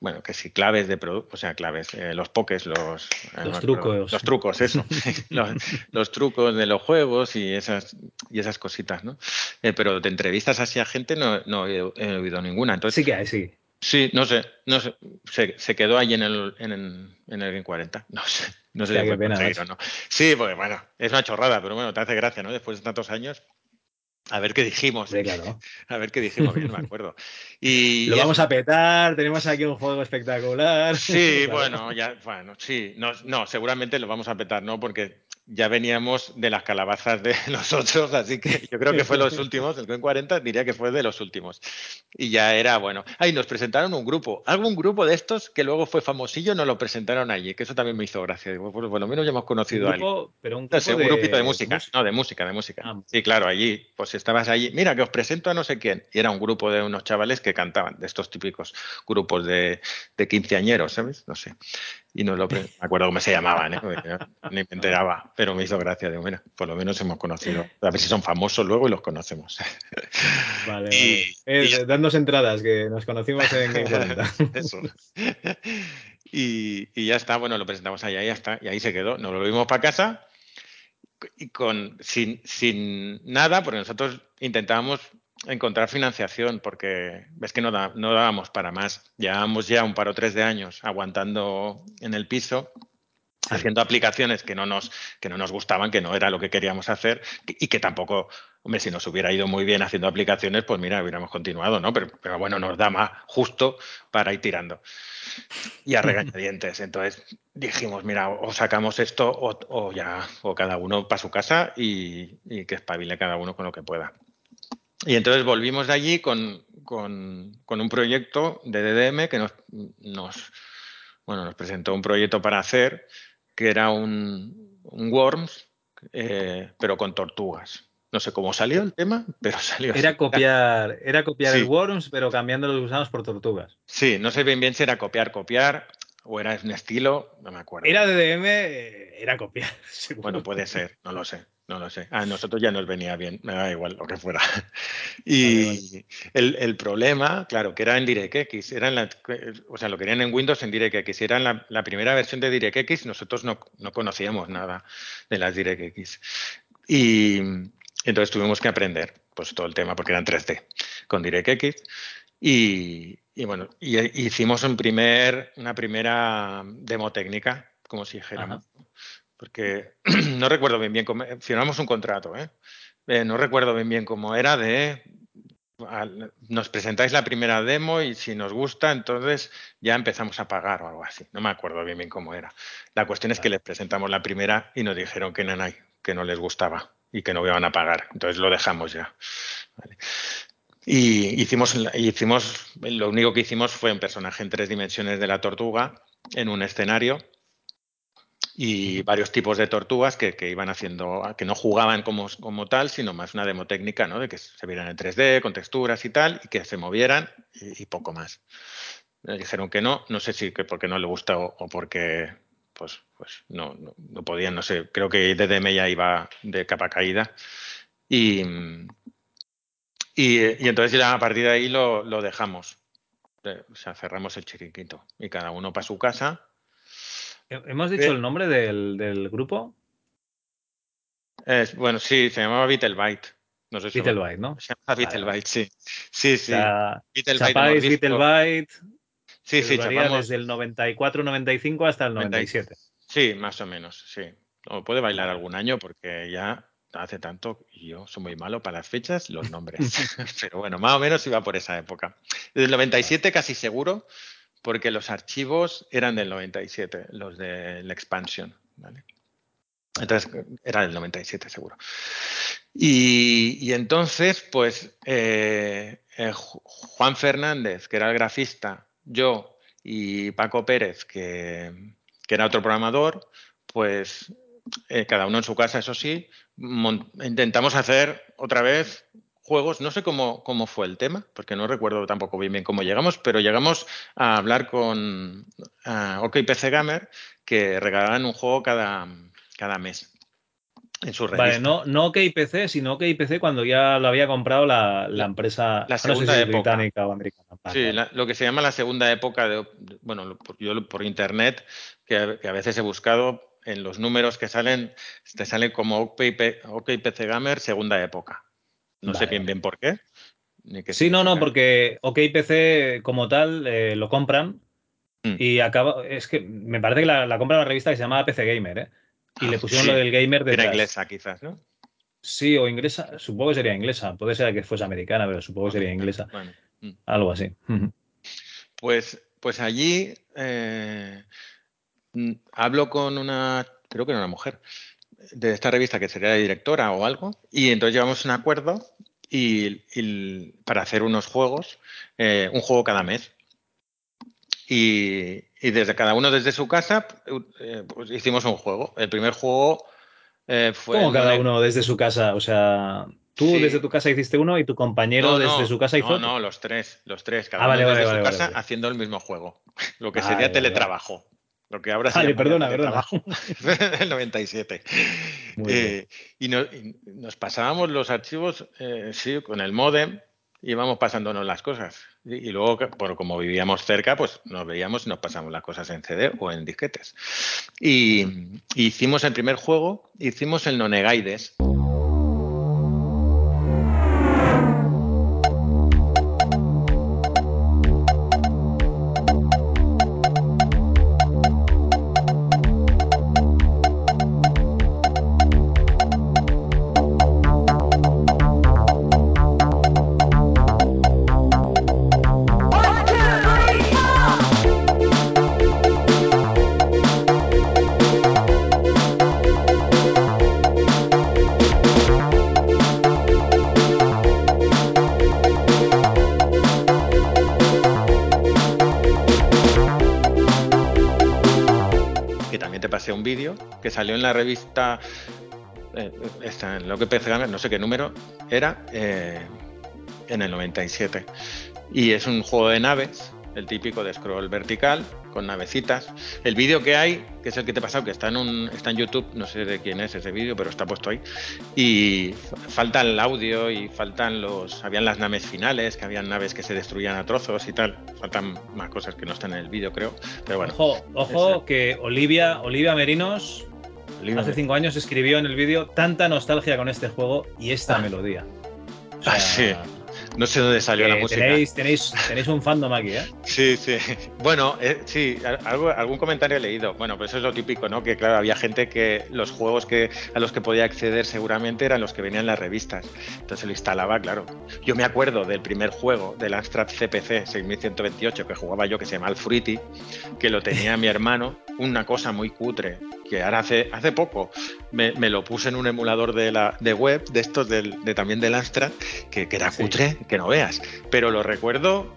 bueno, que si claves de producto, o sea, claves, eh, los pokés, los, eh, me acuerdo, trucos. Los trucos, eso. los, los trucos de los juegos y esas, y esas cositas, ¿no? Eh, pero de entrevistas así a gente no, no he, he oído ninguna. Entonces, Sí que hay, sí. Sí, no sé, no sé. Se, se quedó ahí en el, en, el- en el Game 40. No sé, no sé si fue pena, o no. Sí, porque bueno, es una chorrada, pero bueno, te hace gracia, ¿no? Después de tantos años. A ver qué dijimos. Hombre, claro. A ver qué dijimos, bien, no me acuerdo. Y Lo vamos a petar, tenemos aquí un juego espectacular. Sí, Claro. bueno, ya, bueno, sí, no, no, seguramente lo vamos a petar, ¿no? Porque ya veníamos de las calabazas de nosotros, así que yo creo que fue los últimos, el Coin 40 diría que fue de los últimos. Y ya era bueno. Ay, nos presentaron un grupo, algún grupo de estos que luego fue famosillo, nos lo presentaron allí, que eso también me hizo gracia. Digo, pues lo menos ya hemos conocido a alguien. grupo, pero un No grupo sé, un de, grupito de música. No, de música, de música. Ah. Sí, claro, allí, pues estabas allí. Mira, que os presento a no sé quién. Y era un grupo de unos chavales que cantaban, de estos típicos grupos de, de quinceañeros, ¿sabes? No sé. Y no lo me acuerdo cómo se llamaban, ¿eh? Ni me enteraba, pero me hizo gracia. Digo, mira, por lo menos hemos conocido. A ver si son famosos luego y los conocemos. Vale, Y- vale. Eh, y- dadnos entradas, que nos conocimos en Game 40. Eso. Y, y ya está, bueno, lo presentamos allá y ya está. Y ahí se quedó. Nos lo vimos para casa y con sin, sin nada, porque nosotros intentábamos encontrar financiación, porque ves que no, da- no dábamos para más. Llevábamos ya un par o tres de años aguantando en el piso, haciendo aplicaciones que no nos, que no nos gustaban, que no era lo que queríamos hacer, y que tampoco, hombre, si nos hubiera ido muy bien haciendo aplicaciones, pues mira, hubiéramos continuado, ¿no? Pero, pero bueno, nos da más justo para ir tirando. Y a regañadientes. Entonces dijimos, mira, o sacamos esto o, o ya, o cada uno para su casa y, y que espabile cada uno con lo que pueda. Y entonces volvimos de allí con, con- con un proyecto de DDM que nos, nos, bueno, nos presentó un proyecto para hacer, que era un, un Worms, eh, pero con tortugas. No sé cómo salió el tema, pero salió Era así. copiar, era copiar Sí. el Worms, pero cambiando los gusanos por tortugas. Sí, no sé bien bien si era copiar, copiar, o era un estilo, no me acuerdo. Era DDM, eh, era copiar. seguro. Bueno, puede ser, no lo sé, no lo sé. A nosotros ya nos venía bien, me da igual lo que fuera. Y El, el problema, claro, que era en DirectX, era en la, o sea, lo querían en Windows en DirectX, era en la, la primera versión de DirectX, nosotros no, no conocíamos nada de las DirectX. Y entonces tuvimos que aprender pues todo el tema, porque eran 3D con DirectX. Y, y bueno, y, y hicimos un primer, una primera demo técnica, como si dijéramos. Porque no recuerdo bien bien cómo, firmamos un contrato, ¿eh? Eh, no recuerdo bien bien cómo era de al- nos presentáis la primera demo y si nos gusta, entonces ya empezamos a pagar o algo así. No me acuerdo bien bien cómo era. La cuestión es que les presentamos la primera y nos dijeron que nanay, que no les gustaba y que no iban a pagar. Entonces lo dejamos ya. Vale. Y hicimos, hicimos, lo único que hicimos fue un personaje en tres dimensiones de la tortuga en un escenario y varios tipos de tortugas que, que iban haciendo, que no jugaban como, como tal, sino más una demo técnica, ¿no? De que se vieran en 3D, con texturas y tal, y que se movieran y, y poco más. Me dijeron que no, no sé si que porque no le gusta o, o porque pues, pues no, no, no podían, no sé, creo que DDM ya iba de capa caída. Y, y, y entonces ya a partir de ahí lo, lo dejamos. Eh, O sea, cerramos el chiringuito y cada uno para su casa. ¿Hemos dicho el nombre del, del grupo? Es- bueno, sí, se llamaba Beetlebite. No sé si Beetlebite, ¿no? Se llama Beetlebite, sí. Sí, O sí. sea, Chapáis, visto- Beetlebite, Sí, sí, chapamos. desde el 94-95 hasta el 97. Sí, más o menos, sí. O puede bailar algún año porque ya hace tanto y yo soy muy malo para las fechas, los nombres. Pero bueno, más o menos iba por esa época. Desde el 97 casi seguro, porque los archivos eran del 97, los del expansion, ¿vale? Entonces era del 97 seguro. Y, entonces, pues eh, eh, Ju- Juan Fernández, que era el grafista, yo y Paco Pérez, que, era otro programador, pues eh, cada uno en su casa, eso sí, intentamos hacer otra vez juegos. No sé cómo, cómo fue el tema, porque no recuerdo tampoco bien, bien cómo llegamos, pero llegamos a hablar con ah, OK PC Gamer, que regalaban un juego cada, cada mes en su revista. Vale, no, no OK PC, sino OK PC cuando ya lo había comprado la, la empresa la no sé segunda si época. británica o americana. Sí, la- lo que se llama la segunda época de, bueno, yo por internet, que, a- que a veces he buscado en los números que salen, te sale como OK, P- OK PC Gamer segunda época. No sé bien bien por qué. ni qué Sí, no, no, porque OK PC como tal eh, lo compran Mm. y acaba. Es que me parece que la, la compra una revista que se llamaba PC Gamer, ¿eh? Y Ah, le pusieron sí, lo del gamer Era detrás. inglesa, quizás, ¿no? Sí, o inglesa, supongo que sería inglesa. Puede ser que fuese americana, pero supongo que sería inglesa. Bueno, mm. Algo así. Pues, pues allí eh, mm, hablo con una, creo que era una mujer, de esta revista que sería la directora o algo, y entonces llevamos un acuerdo y, y para hacer unos juegos, eh, un juego cada mes. Y, y desde cada uno desde su casa eh, pues hicimos un juego. El primer juego eh, fue... ¿Cómo cada uno desde su casa? O sea, tú Sí. desde tu casa hiciste uno y tu compañero No, desde su casa hizo no, no, los tres, los tres, cada Ah, uno vale, desde vale, su vale, casa haciendo el mismo juego. Lo que sería teletrabajo. Lo que ahora se Vale, llamaría perdona, perdona. teletrabajo. el 97. Muy Eh, y, no- y nos pasábamos los archivos, eh, sí, con el modem, íbamos pasándonos las cosas. Y, y luego, por como vivíamos cerca, pues nos veíamos y nos pasamos las cosas en CD o en disquetes. Y, y hicimos el primer juego, hicimos el Nonegaides. Lo que PC Gamer, no sé qué número era eh, en el 97 y es un juego de naves el típico de scroll vertical con navecitas. El vídeo que hay que es el que te he pasado que está en un está en YouTube no sé de quién es ese vídeo pero está puesto ahí. Y fa- falta el audio y faltan los habían las naves finales que habían naves que se destruían a trozos y tal. Faltan más cosas que no están en el vídeo creo pero bueno. Ojo, ojo ese. que Olivia, Olivia Merinos Hace cinco años escribió en el vídeo tanta nostalgia con este juego y esta Ah. melodía. O sea, Ah, sí. No sé dónde salió la que música. tenéis, tenéis, tenéis un fandom aquí, ¿eh? Sí, sí. Bueno, eh, sí, al- algo, algún comentario he leído. Bueno, pues eso es lo típico, ¿no? Que claro, había gente que los juegos que a los que podía acceder seguramente eran los que venían en las revistas. Entonces lo instalaba, claro. Yo me acuerdo del primer juego del Amstrad CPC 6128 que jugaba yo, que se llama el Fruity, que lo tenía mi hermano, una cosa muy cutre, que ahora hace, hace poco me, me lo puse en un emulador de, la, de web, de estos del, de también del Amstrad, que, que era Sí. cutre, que no veas. Pero lo recuerdo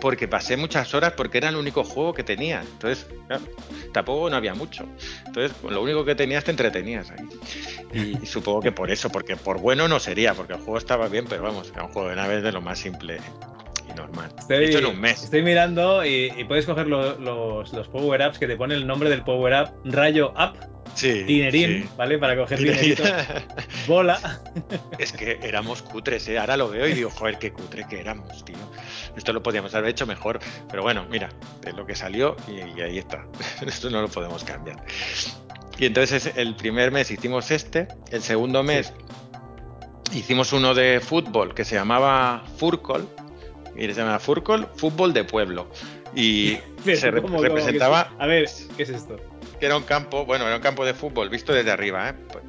porque pasé muchas horas porque era el único juego que tenía. Entonces, claro, tampoco no había mucho. Entonces, con lo único que tenías te entretenías ahí. Y, y supongo que por eso, porque por bueno no sería, porque el juego estaba bien, pero vamos, era un juego de naves de lo más simple y normal. Estoy, Hecho en un mes. estoy mirando y, y puedes coger lo- los, los power-ups que te pone el nombre del power-up, rayo up, Sí. dinerín, sí. ¿vale? Para coger dinerito, bola. Es que éramos cutres, ¿eh? ahora lo veo y digo, joder, qué cutre que éramos, tío. Esto lo podíamos haber hecho mejor, pero bueno, mira, es lo que salió y, y ahí está. Esto no lo podemos cambiar. Y entonces el primer mes hicimos este, el segundo mes hicimos uno de fútbol que se llamaba Furcol, y se llama Furcol, fútbol de pueblo. Y se re- ¿Cómo- cómo que representaba es? A ver, ¿qué es esto? que era un campo, bueno, era un campo de fútbol visto desde arriba, ¿eh? Pues,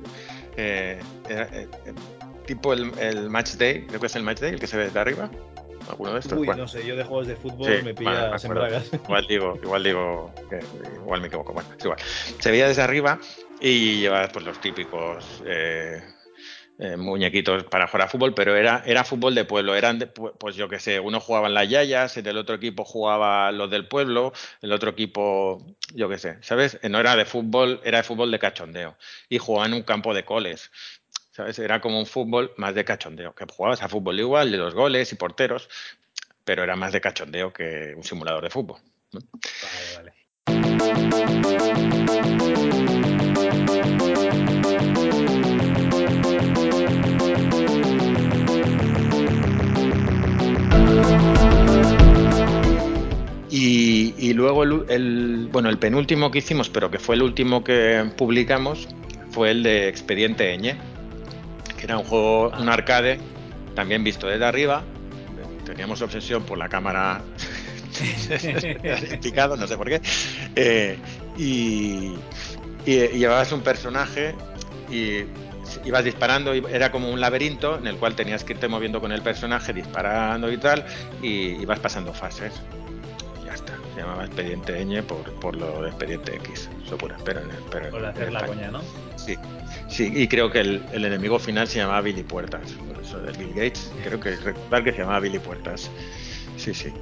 eh, eh, eh, tipo el, el match day, creo que es el match day, el que se ve desde arriba. ¿Alguno de estos? Uy, Bueno, no sé, yo de juegos de fútbol sí, me acuerdo. bragas. Igual digo, igual digo, que- igual me equivoco. Bueno, es igual. Se veía desde arriba y llevaba pues los típicos eh, eh, muñequitos para jugar a fútbol, pero era, era fútbol de pueblo. Eran, de- pu- pues yo qué sé, uno jugaba en las yayas, el del otro equipo jugaba los del pueblo, el otro equipo, yo qué sé, ¿sabes? Eh, No era de fútbol, era de fútbol de cachondeo. Y jugaba en un campo de coles. ¿Sabes? Era como un fútbol más de cachondeo, que jugabas a fútbol igual, de los goles y porteros, pero era más de cachondeo que un simulador de fútbol. Vale, vale. Y, luego el, el- bueno, el penúltimo que hicimos, pero que fue el último que publicamos, fue el de Expediente Eñe, que era un juego, un arcade, también visto desde arriba. Teníamos obsesión por la cámara picado, no sé por qué. Eh, y, y- y llevabas un personaje y ibas disparando, y era como un laberinto en el cual tenías que irte moviendo con el personaje, disparando y tal, y ibas pasando fases. Se llamaba Expediente Ñ por, por lo de Expediente X. Eso pura, pero en, pero Por en hacer la coña, ¿no? Sí, sí, y creo que el, el enemigo final se llamaba Billy Puertas. Por eso de Bill Gates, creo que recordar que se llamaba Billy Puertas. Sí, sí,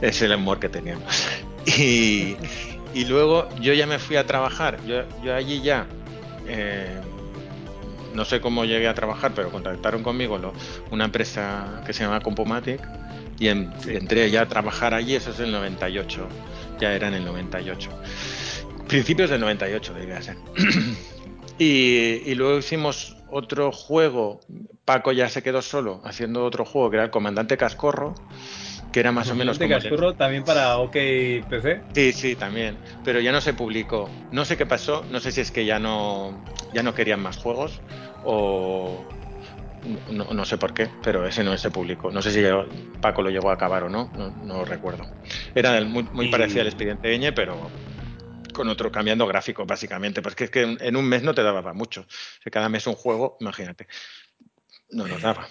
es el humor que teníamos. Y, y luego yo ya me fui a trabajar. Yo, yo allí ya, eh, no sé cómo llegué a trabajar, pero contactaron conmigo lo- una empresa que se llama Compomatic y en- entré ya a trabajar allí, eso es el 98, ya era en el 98. Principios del 98, debería ser. Y, y luego hicimos otro juego. Paco ya se quedó solo haciendo otro juego que era el Comandante Cascorro, que era más o menos Comandante el- Cascorro también para OK PC. Sí, sí, también. Pero ya no se publicó. No sé qué pasó. No sé si es que ya no, ya no querían más juegos o. No, no sé por qué, pero ese no se publicó. No sé si llegó- Paco lo llegó a acabar o no, no, no recuerdo. Era muy, muy Y- parecido al expediente Ñ, pero con otro, cambiando gráfico, básicamente. Porque es que en, un mes no te daba para mucho. Cada mes un juego, imagínate. No nos daba.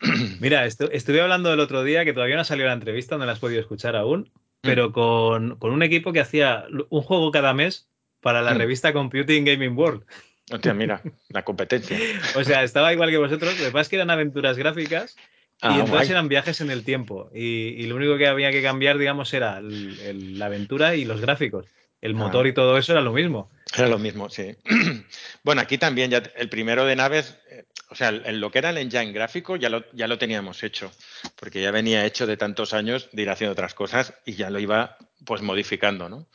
Mira, estu- estuve hablando el otro día que todavía no salió la entrevista, no la has podido escuchar aún, pero con, con un equipo que hacía un juego cada mes para la Mm. revista Computing Gaming World. Hostia, mira, la competencia. O sea, estaba igual que vosotros, lo que pasa es que eran aventuras gráficas Ah, y entonces guay. eran viajes en el tiempo. Y, y lo único que había que cambiar, digamos, era el- el- la aventura y los gráficos. El Ah. motor y todo eso era lo mismo. Era lo mismo, sí. bueno, aquí también ya el primero de naves, eh, o sea, el- lo que era el engine gráfico ya lo, ya lo teníamos hecho, porque ya venía hecho de tantos años de ir haciendo otras cosas y ya lo iba pues modificando, ¿no?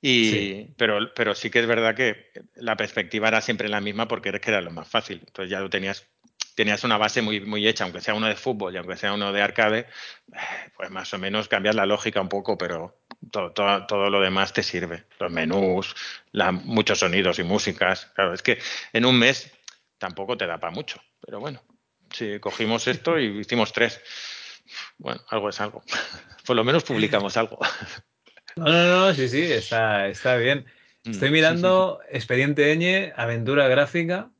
Y, Sí. Pero, pero sí que es verdad que la perspectiva era siempre la misma porque es que era lo más fácil. Entonces ya lo tenías, tenías una base muy, muy hecha, aunque sea uno de fútbol y aunque sea uno de arcade, pues más o menos cambiar la lógica un poco, pero todo, todo, todo lo demás te sirve. Los menús, la- muchos sonidos y músicas. Claro, es que en un mes tampoco te da para mucho, pero bueno, si cogimos esto y hicimos tres, bueno, algo es algo. Por lo menos publicamos algo. No, no, no, sí, sí, está, está bien. Estoy Mm. mirando Expediente Ñ, aventura gráfica.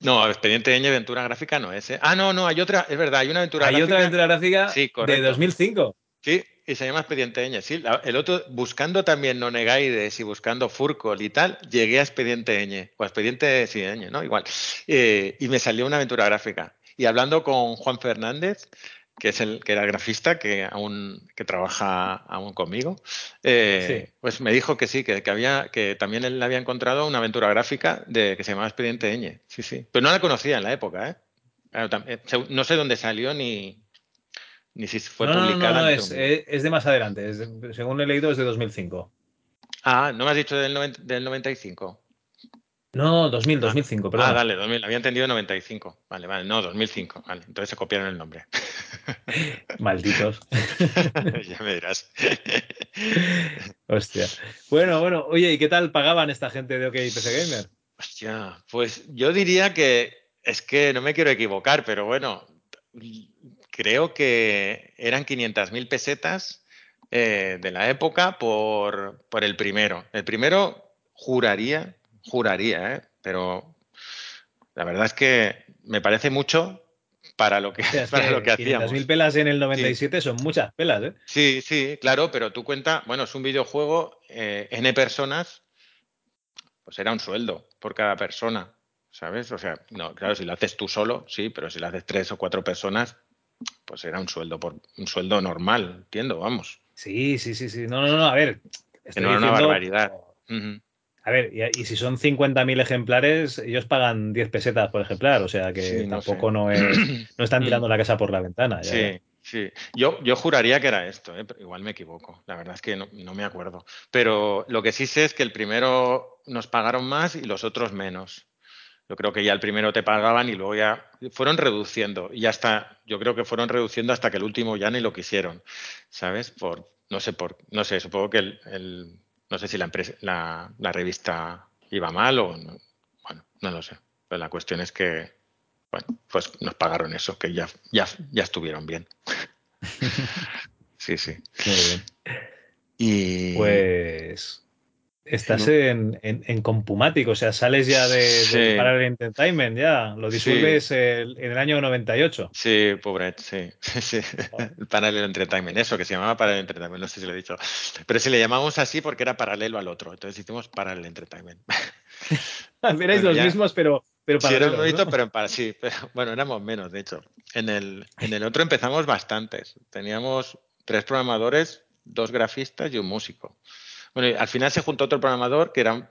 No, Expediente Ñ, aventura gráfica no es. ¿eh? Ah, no, no, hay otra, es verdad, hay una aventura Hay gráfica. otra aventura gráfica Sí, de correcto. 2005. Sí, y se llama Expediente Ñ. Sí, el otro, buscando también Nonegaides y buscando Furcol y tal, llegué a Expediente Ñ. O a Expediente, sí, Ñ, ¿no? Igual. Eh, y me salió una aventura gráfica. Y hablando con Juan Fernández, que es el que era grafista, que aún que trabaja aún conmigo, eh, Sí. pues me dijo que sí, que, que había, que también él había encontrado una aventura gráfica de que se llamaba Expediente Ñ. Sí, sí. Pero no la conocía en la época, ¿eh? Claro, eh, no sé dónde salió ni, ni si fue no, no, no, publicada. no, ni es, es- de más adelante. es de- según he leído, es de 2005. Ah, ¿no me has dicho del, noven- del 95? No, 2000, 2005, perdón. Ah, dale, 2000. Había entendido 95. Vale, vale, no, 2005. Vale, entonces se copiaron el nombre. Malditos. ya me dirás. Hostia. Bueno, bueno, oye, ¿y qué tal pagaban esta gente de OK PC Gamer? Hostia, pues yo diría que es que no me quiero equivocar, pero bueno, creo que eran 500.000 pesetas eh, de la época por, por el primero. El primero juraría, juraría, ¿eh? pero la verdad es que me parece mucho para lo que, O sea, es para lo que hacíamos. 500.000 pelas en el 97 son muchas pelas, ¿eh? Sí, sí, claro, pero tú cuenta, bueno, es un videojuego, eh, N personas, pues era un sueldo por cada persona, ¿sabes? O sea, no, claro, si lo haces tú solo, sí, pero si lo haces tres o cuatro personas, pues era un sueldo por un sueldo normal, entiendo, vamos. Sí, sí, sí, sí. No, no, no, a ver. Estoy no era una diciendo- barbaridad. Ujú. A ver, y, y si son 50.000 ejemplares, ellos pagan 10 pesetas por ejemplar, o sea que Sí, no tampoco sé. no es. No están tirando la casa por la ventana. ya, ya. Sí, sí. Yo, yo juraría que era esto, ¿eh? pero igual me equivoco. La verdad es que no, no me acuerdo. Pero lo que sí sé es que el primero nos pagaron más y los otros menos. Yo creo que ya el primero te pagaban y luego ya fueron reduciendo. Y ya hasta, yo creo que fueron reduciendo hasta que el último ya ni lo quisieron. ¿Sabes? Por, no sé por, no sé, supongo que el, el- no sé si la empresa, la, la revista iba mal o no. Bueno, no lo sé. Pero la cuestión es que, bueno, pues nos pagaron eso, que ya, ya, ya estuvieron bien. sí, sí. Muy bien. Y Pues. Estás en, en, en Compumatic, o sea, sales ya de, Sí. de Parallel Entertainment, ya. Lo disuelves el- en el año 98. Sí, pobre, sí. sí. El Parallel Entertainment, eso que se llamaba Parallel Entertainment, no sé si lo he dicho. Pero si le llamamos así porque era paralelo al otro, entonces hicimos Parallel Entertainment. Erais Bueno, los ya. mismos, pero, pero Sí, era un paralelos, bonito, ¿no? pero en para sí. Pero, bueno, éramos menos, de hecho. En el, en el otro empezamos bastantes. Teníamos tres programadores, dos grafistas y un músico. Bueno, y al final se juntó otro programador que era, un-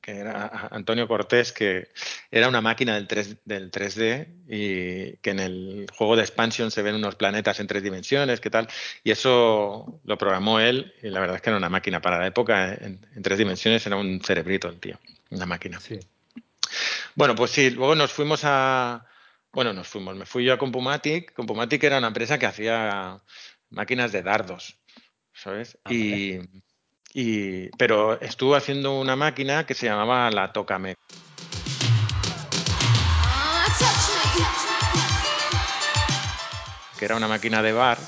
que era Antonio Cortés, que era una máquina del, 3, del 3D y que en el juego de expansion se ven unos planetas en tres dimensiones, ¿qué tal? Y eso lo programó él y la verdad es que era una máquina para la época, en, en tres dimensiones era un cerebrito el tío, una máquina. Sí. Bueno, pues sí, luego nos fuimos a. Bueno, nos fuimos. Me fui yo a Compumatic. Compumatic era una empresa que hacía máquinas de dardos, ¿sabes? Ah, Y, y- pero estuvo haciendo una máquina que se llamaba la Tocame. que era una máquina de bar,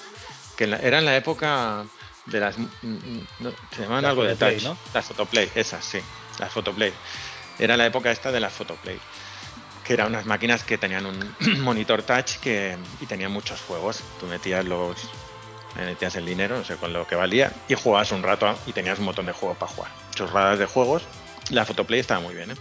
que era en la época de las... mm, mm, no, se llamaban Las algo de touch. ¿no? Las Photoplay, esas, sí. Las Photoplay. Era la época esta de las Photoplay. Que eran unas máquinas que tenían un monitor touch que, y tenían muchos juegos. Tú metías los... Metías el dinero, no sé con lo que valía, y jugabas un rato y tenías un montón de juegos para jugar. Chorradas de juegos. La Photoplay estaba muy bien, ¿eh?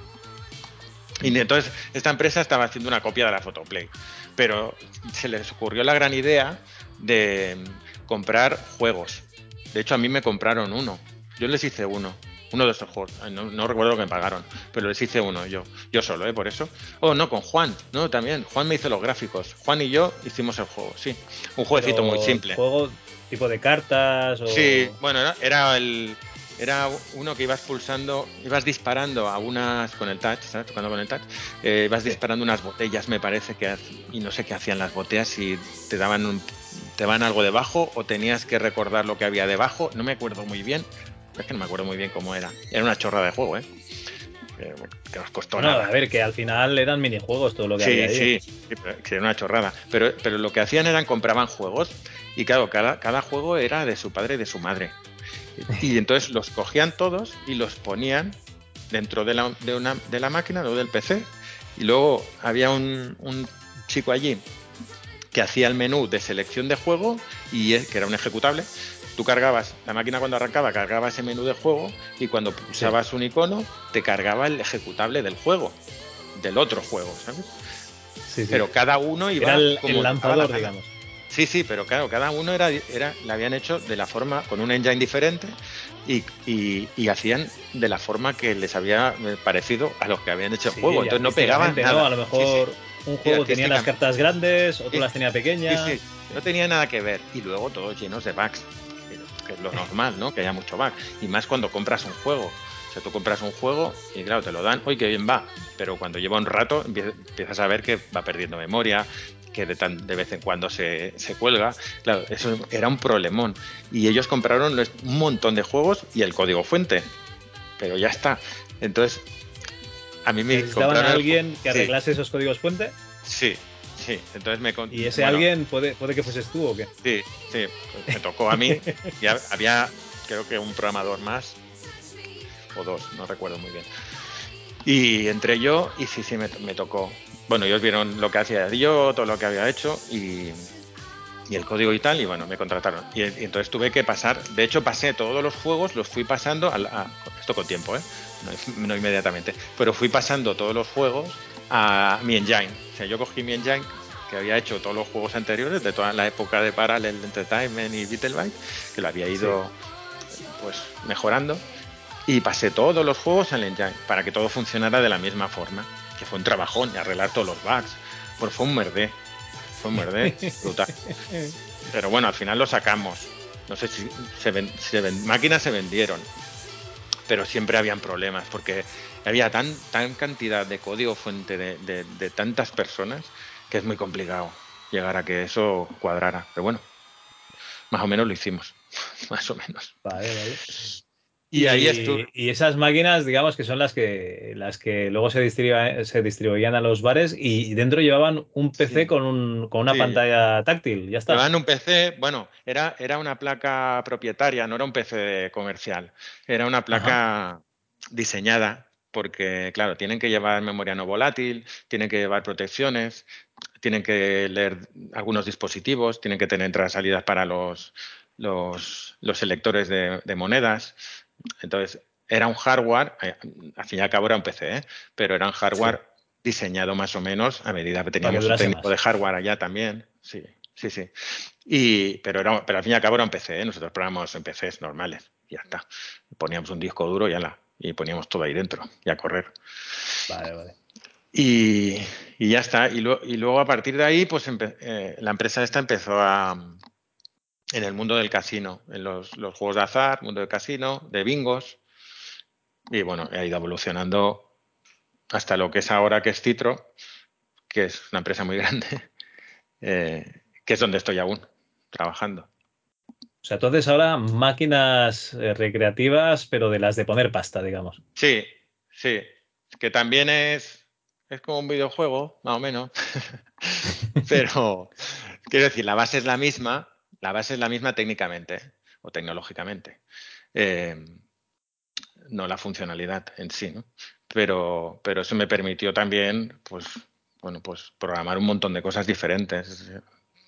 Y entonces esta empresa estaba haciendo una copia de la Photoplay, pero se les ocurrió la gran idea de comprar juegos. De hecho, a mí me compraron uno. Yo les hice uno. Uno de esos juegos. No, no recuerdo lo que me pagaron, pero les hice uno yo. Yo solo, ¿eh? Por eso. Oh, no, con Juan. No, también. Juan me hizo los gráficos. Juan y yo hicimos el juego, sí. Un jueguecito Pero muy simple. Juego tipo de cartas o... Sí, bueno, era, era el era uno que ibas pulsando, ibas disparando a unas con el touch, ¿sabes? Tocando con el touch, eh, ibas disparando unas botellas, me parece que y no sé qué hacían las botellas si te daban un, te daban algo debajo o tenías que recordar lo que había debajo, no me acuerdo muy bien, es que no me acuerdo muy bien cómo era. Era una chorra de juego, ¿eh? Que, que nos costó Bueno, nada. a ver, que al final eran minijuegos todo lo que había Sí, ahí. sí, sí, era una chorrada. Pero, pero lo que hacían eran compraban juegos y claro, cada, cada juego era de su padre y de su madre. Y entonces los cogían todos y los ponían dentro de la, de una, de la máquina o del PC. Y luego había un, un chico allí que hacía el menú de selección de juego y que era un ejecutable. Tú cargabas, la máquina cuando arrancaba cargaba ese menú de juego y cuando pulsabas un icono te cargaba el ejecutable del juego, del otro juego, ¿sabes? Sí, sí. Pero cada uno iba Era el, como el la digamos. Sí, sí, pero claro, cada uno era, era, la habían hecho de la forma, con un engine diferente y, y- y hacían de la forma que les había eh, parecido a los que habían hecho el Sí, juego. Entonces no pegaban nada. ¿no? A lo Sí, mejor sí. un juego tenía las cartas grandes, otro Sí. las tenía Sí, pequeñas. sí, no tenía nada que ver. Y luego todos llenos de bugs, que- es lo normal, ¿no? Que haya mucho bug. Y más cuando compras un juego. O sea, tú compras un juego y claro, te lo dan, uy, qué bien va. Pero cuando lleva un rato empie- empiezas a ver que va perdiendo memoria, que de, tan, de vez en cuando se, se cuelga. Claro, eso era un problemón. Y ellos compraron un montón de juegos y el código fuente. Pero ya está. Entonces, a mí me Necesitaban a el alguien que sí, arreglase esos códigos fuente Sí, sí. Entonces me con- y ese bueno, alguien puede, puede que fueses tú o qué. Sí, sí, me tocó a mí. Y ha- había, creo que un programador más, o dos, no recuerdo muy bien. Y entré yo y sí, sí, me, me tocó. Bueno, ellos vieron lo que hacía yo, todo lo que había hecho y, y el código y tal, y bueno, me contrataron. Y, y entonces tuve que pasar, de hecho pasé todos los juegos, los fui pasando, al- a, esto con tiempo, ¿eh? No, no inmediatamente, pero fui pasando todos los juegos a mi engine. O sea, yo cogí mi engine que había hecho todos los juegos anteriores de toda la época de Parallel Entertainment y Beetlebite, que lo había ido pues mejorando y pasé todos los juegos al engine para que todo funcionara de la misma forma. Que fue un trabajón y arreglar todos los bugs. Pues fue un merdé. Fue un merdé brutal. Pero bueno, al final lo sacamos. No sé si se ven, se ven- máquinas se vendieron, pero siempre habían problemas porque había tan, tan cantidad de código fuente de, de- de tantas personas que es muy complicado llegar a que eso cuadrara. Pero bueno, más o menos lo hicimos. más o menos. Vale, vale. Y ahí estuve. Y esas máquinas, digamos, que son las que las que luego se, distribuían, se distribuían a los bares y dentro llevaban un PC Sí. con, un, con una Sí. pantalla táctil. Ya está. Llevaban un PC, bueno, era, era una placa propietaria, no era un PC comercial. Era una placa diseñada porque, claro, tienen que llevar memoria no volátil, tienen que llevar protecciones, tienen que leer algunos dispositivos, tienen que tener entradas y salidas para los, los, los selectores de, de monedas. Entonces, era un hardware, eh, al fin y al cabo era un PC, ¿eh? pero era un hardware diseñado más o menos a medida que teníamos un técnico más. de hardware allá también. Sí, sí, sí. Y, pero, era, pero al fin y al cabo era un PC, ¿eh? nosotros programamos en PCs normales, ya está. Poníamos un disco duro y, ala, y poníamos todo ahí dentro y a correr. Vale, vale. Y, y ya está. Y, luego- y luego a partir de ahí, pues empe- eh, la empresa esta empezó a en el mundo del casino, en los, los juegos de azar, mundo del casino, de bingos. Y bueno, ha ido evolucionando hasta lo que es ahora, que es Citro, que es una empresa muy grande, eh, que es donde estoy aún trabajando. O sea, entonces ahora máquinas eh, recreativas, pero de las de poner pasta, digamos. Sí, sí, que también es, es como un videojuego, más o menos, pero quiero decir, la base es la misma, la base es la misma técnicamente o tecnológicamente, Eh, no la funcionalidad en sí, ¿no? Pero, pero eso me permitió también, pues, bueno, pues programar un montón de cosas diferentes.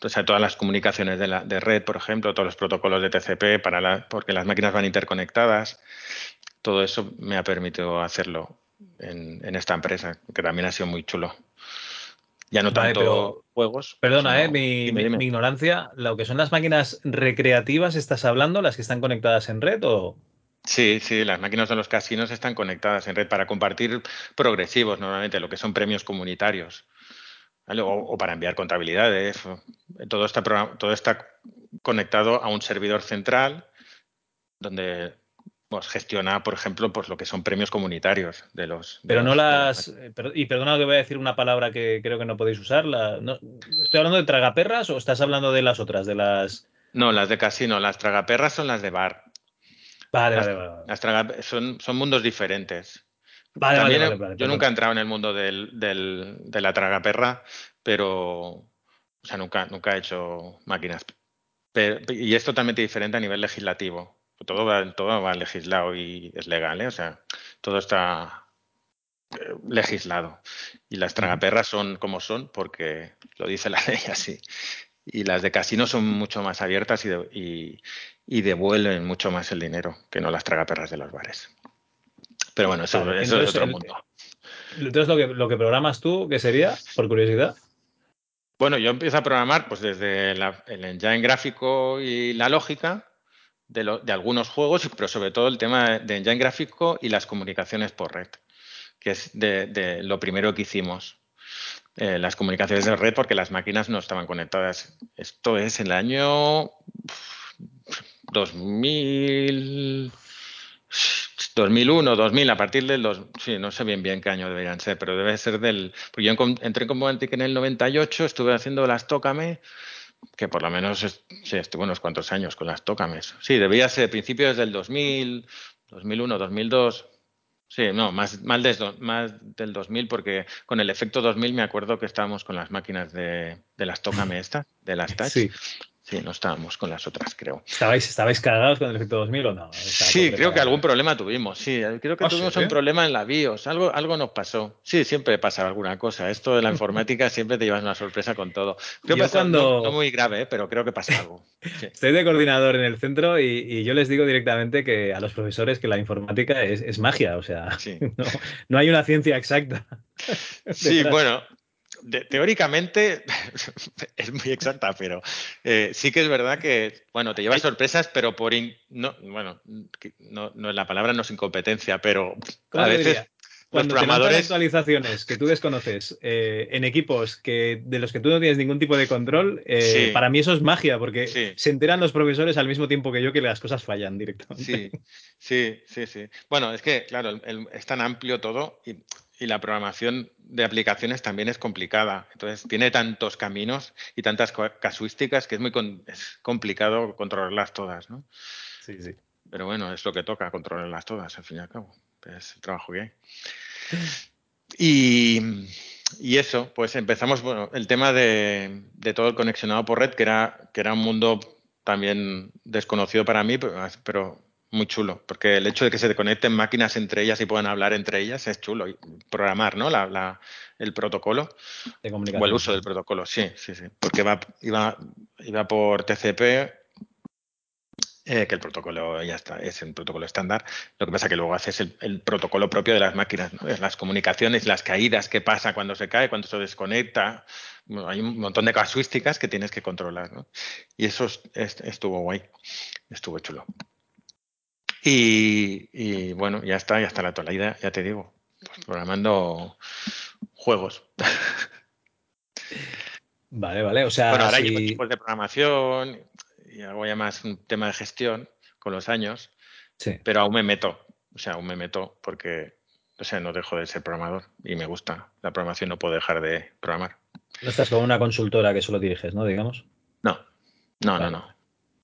O sea, todas las comunicaciones de, la, de red, por ejemplo, todos los protocolos de TCP, para la, porque las máquinas van interconectadas, todo eso me ha permitido hacerlo en, en esta empresa, que también ha sido muy chulo. Ya no Vale, tanto pero- juegos. Perdona, sino- eh, mi, Dime, mi- dime. mi ignorancia. Lo que son las máquinas recreativas, ¿estás hablando? ¿Las que están conectadas en red o...? Sí, sí, las máquinas de los casinos están conectadas en red para compartir progresivos, normalmente, lo que son premios comunitarios. ¿Vale? O, o para enviar contabilidades. Todo está, todo está conectado a un servidor central donde pues, gestiona, por ejemplo, pues, lo que son premios comunitarios de los. de Pero no los- las... eh, Y perdona que voy a decir una palabra que creo que no podéis usar. la- no- ¿Estoy hablando de tragaperras o estás hablando de las otras? De las... No, las de casino, las tragaperras son las de bar. Vale, Las- vale. vale. Las traga- son, son mundos diferentes. Vale, También vale, vale, yo nunca he entrado en el mundo del, del- de la tragaperra, pero o sea, nunca, nunca he hecho máquinas. Pero- y es totalmente diferente a nivel legislativo. Todo va, todo va legislado y es legal, ¿eh? O sea, todo está eh, legislado. Y las tragaperras son como son porque lo dice la ley así. Y las de casino son mucho más abiertas y, de- y- y devuelven mucho más el dinero que no las tragaperras de los bares. Pero bueno, eso, Vale, eso es otro el- mundo. Entonces, lo que, lo que programas tú, ¿qué sería? Por curiosidad. Bueno, yo empiezo a programar pues desde la- el engine gráfico y la lógica de, lo- de algunos juegos, pero sobre todo el tema de engine gráfico y las comunicaciones por red, que es de, de lo primero que hicimos. Eh, las comunicaciones de red porque las máquinas no estaban conectadas. Esto es el año uf, 2000, 2001, 2000, a partir del... Dos, sí, no sé bien bien qué año deberían ser, pero debe ser del... Porque yo entré en Comantic en el 98, estuve haciendo las Tócame, que por lo menos sí, estuve unos cuantos años con las Tócames. Sí, debía ser principios del 2000, 2001, 2002. Sí, no, más, más, de- más del 2000 porque con el efecto 2000 me acuerdo que estábamos con las máquinas de, de las Tócame estas, de las Touch. Sí. Sí, no estábamos con las otras, creo. ¿Estabais, ¿Estabais cargados con el efecto 2000 o no? Sí, creo que algún problema tuvimos, sí, creo que ¿Ah, tuvimos sí? un problema en la BIOS, algo, algo nos pasó. Sí, siempre pasa alguna cosa. Esto de la informática siempre te llevas una sorpresa con todo. Creo Yo que pasa- cuando- no, no muy grave, ¿eh? pero creo que pasa algo. Sí. Estoy de coordinador en el centro y, y yo les digo directamente que a los profesores que la informática es, es magia, o sea, Sí. no, no hay una ciencia exacta. Sí, bueno, de- teóricamente es muy exacta, pero eh, sí que es verdad que, bueno, te llevas sorpresas, pero por, in- no, bueno, no, no la palabra no es incompetencia, pero ¿Cómo a veces diría? Los Cuando te lanzan programadores, actualizaciones que tú desconoces eh, en equipos que de los que tú no tienes ningún tipo de control, eh, Sí. para mí eso es magia, porque Sí. se enteran los profesores al mismo tiempo que yo que las cosas fallan directamente. Sí, sí, sí, sí. Bueno, es que, claro, el- el- es tan amplio todo y, y la programación de aplicaciones también es complicada. Entonces, tiene tantos caminos y tantas casuísticas que es muy con- es complicado controlarlas todas, ¿no? Sí, sí. Pero bueno, es lo que toca, controlarlas todas, al fin y al cabo. Es el trabajo que hay. Y, y eso, pues empezamos, bueno, el tema de, de todo el conexionado por red, que era, que era un mundo también desconocido para mí, pero, pero muy chulo, porque el hecho de que se conecten máquinas entre ellas y puedan hablar entre ellas es chulo. Y programar, ¿no? La, la- el protocolo De o el uso del protocolo, sí, sí, sí. Porque va, iba, iba por TCP, eh, que el protocolo ya está, es el protocolo estándar. Lo que pasa que luego haces el, el protocolo propio de las máquinas, ¿no? Es las comunicaciones, las caídas, qué pasa cuando se cae, cuando se desconecta. Bueno, hay un montón de casuísticas que tienes que controlar, ¿no? Y eso es- es- estuvo guay, estuvo chulo. Y, y bueno, ya está, ya está la actualidad, ya te digo, pues programando juegos. Vale, vale. O sea, Bueno, ahora si- llevo tipos de programación y hago ya más un tema de gestión con los años, sí. pero aún me meto, o sea, aún me meto porque, o sea, no dejo de ser programador y me gusta la programación, no puedo dejar de programar. No estás con una consultora que solo diriges, ¿no? Digamos. No, no, no, no,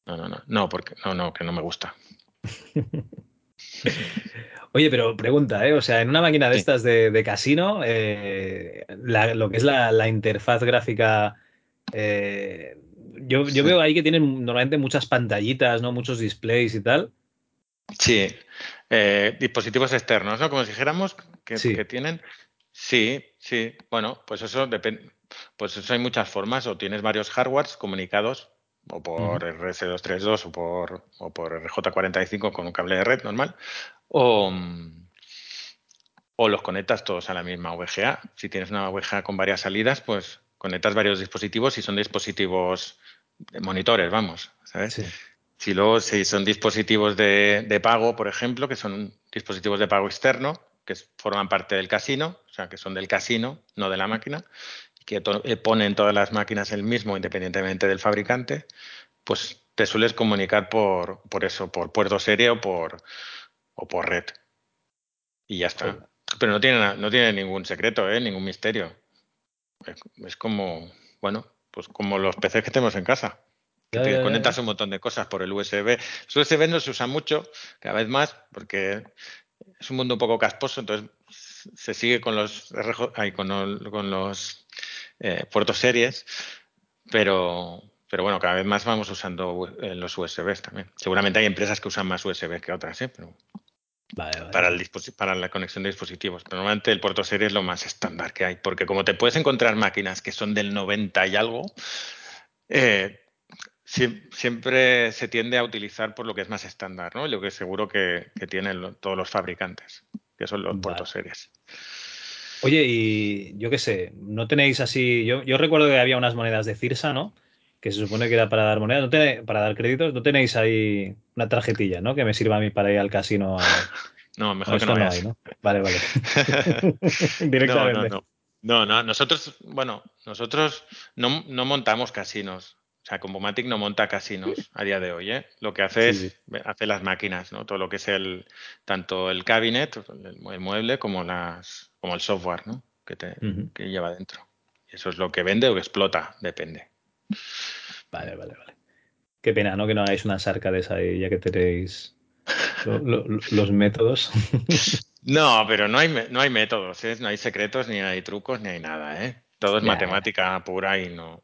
no, no, no, no, porque no, no, que no me gusta. Oye, pero pregunta, ¿eh? O sea, en una máquina de Sí. estas de, de casino, eh, la- lo que es la, la interfaz gráfica, eh, yo, yo Sí. veo ahí que tienen normalmente muchas pantallitas, ¿no? Muchos displays y tal. Sí, eh, dispositivos externos, ¿no? Como si dijéramos que, Sí. que tienen. Sí, sí. Bueno, pues eso depende. Pues eso hay muchas formas. O tienes varios hardwares comunicados, o por RS232 o por, o por RJ45 con un cable de red normal, o, mm, o los conectas todos a la misma VGA. Si tienes una VGA con varias salidas, pues conectas varios dispositivos y son dispositivos de monitores, vamos, ¿sabes? Sí. Si luego si son dispositivos de, de pago, por ejemplo, que son dispositivos de pago externo, que forman parte del casino, o sea, que son del casino, no de la máquina, que eh, ponen todas las máquinas el mismo, independientemente del fabricante, pues te sueles comunicar por, por eso, por puerto serie o por, o por red. Y ya está. Pero no tiene, no tiene ningún secreto, ¿eh? ningún misterio. Es, como, bueno, pues como los PCs que tenemos en casa. Que Ya, te ya, conectas ya. un montón de cosas por el USB. Los USB no se usan mucho, cada vez más, porque es un mundo un poco casposo, entonces se sigue con los con, los eh, puertos series, pero, pero bueno, cada vez más vamos usando eh, los USBs también. Seguramente hay empresas que usan más USB que otras, ¿eh? pero Vale, vale. para, el para la conexión de dispositivos. Pero normalmente el puerto serie es lo más estándar que hay, porque como te puedes encontrar máquinas que son del 90 y algo, eh, siem- siempre se tiende a utilizar por lo que es más estándar, ¿no? Lo que seguro que, que tienen todos los fabricantes, que son los Vale. puertos series. Oye, y yo qué sé, ¿no tenéis así? Yo, yo recuerdo que había unas monedas de Cirsa, ¿no? Que se supone que era para dar monedas, ¿no tenéis- para dar créditos. ¿No tenéis ahí una tarjetilla, ¿no? Que me sirva a mí para ir al casino a... No, mejor que no hay, ¿no? Vale, vale. Directamente. no, no. No, no, nosotros, bueno, nosotros no, no montamos casinos. O sea, Combomatic no monta casinos a día de hoy, ¿eh? Lo que hace Sí, es hace las máquinas, ¿no? Todo lo que es el tanto el cabinet, el, el mueble, como las, como el software, ¿no? Que te, que lleva dentro. Eso es lo que vende o que explota, depende. Vale, vale, vale. Qué pena, ¿no? Que no hagáis una sarca de esa ahí, ya que tenéis lo- lo- lo- los métodos. No, pero no hay, no hay métodos, ¿eh? No hay secretos, ni hay trucos, ni hay nada, ¿eh? Todo es matemática pura y no,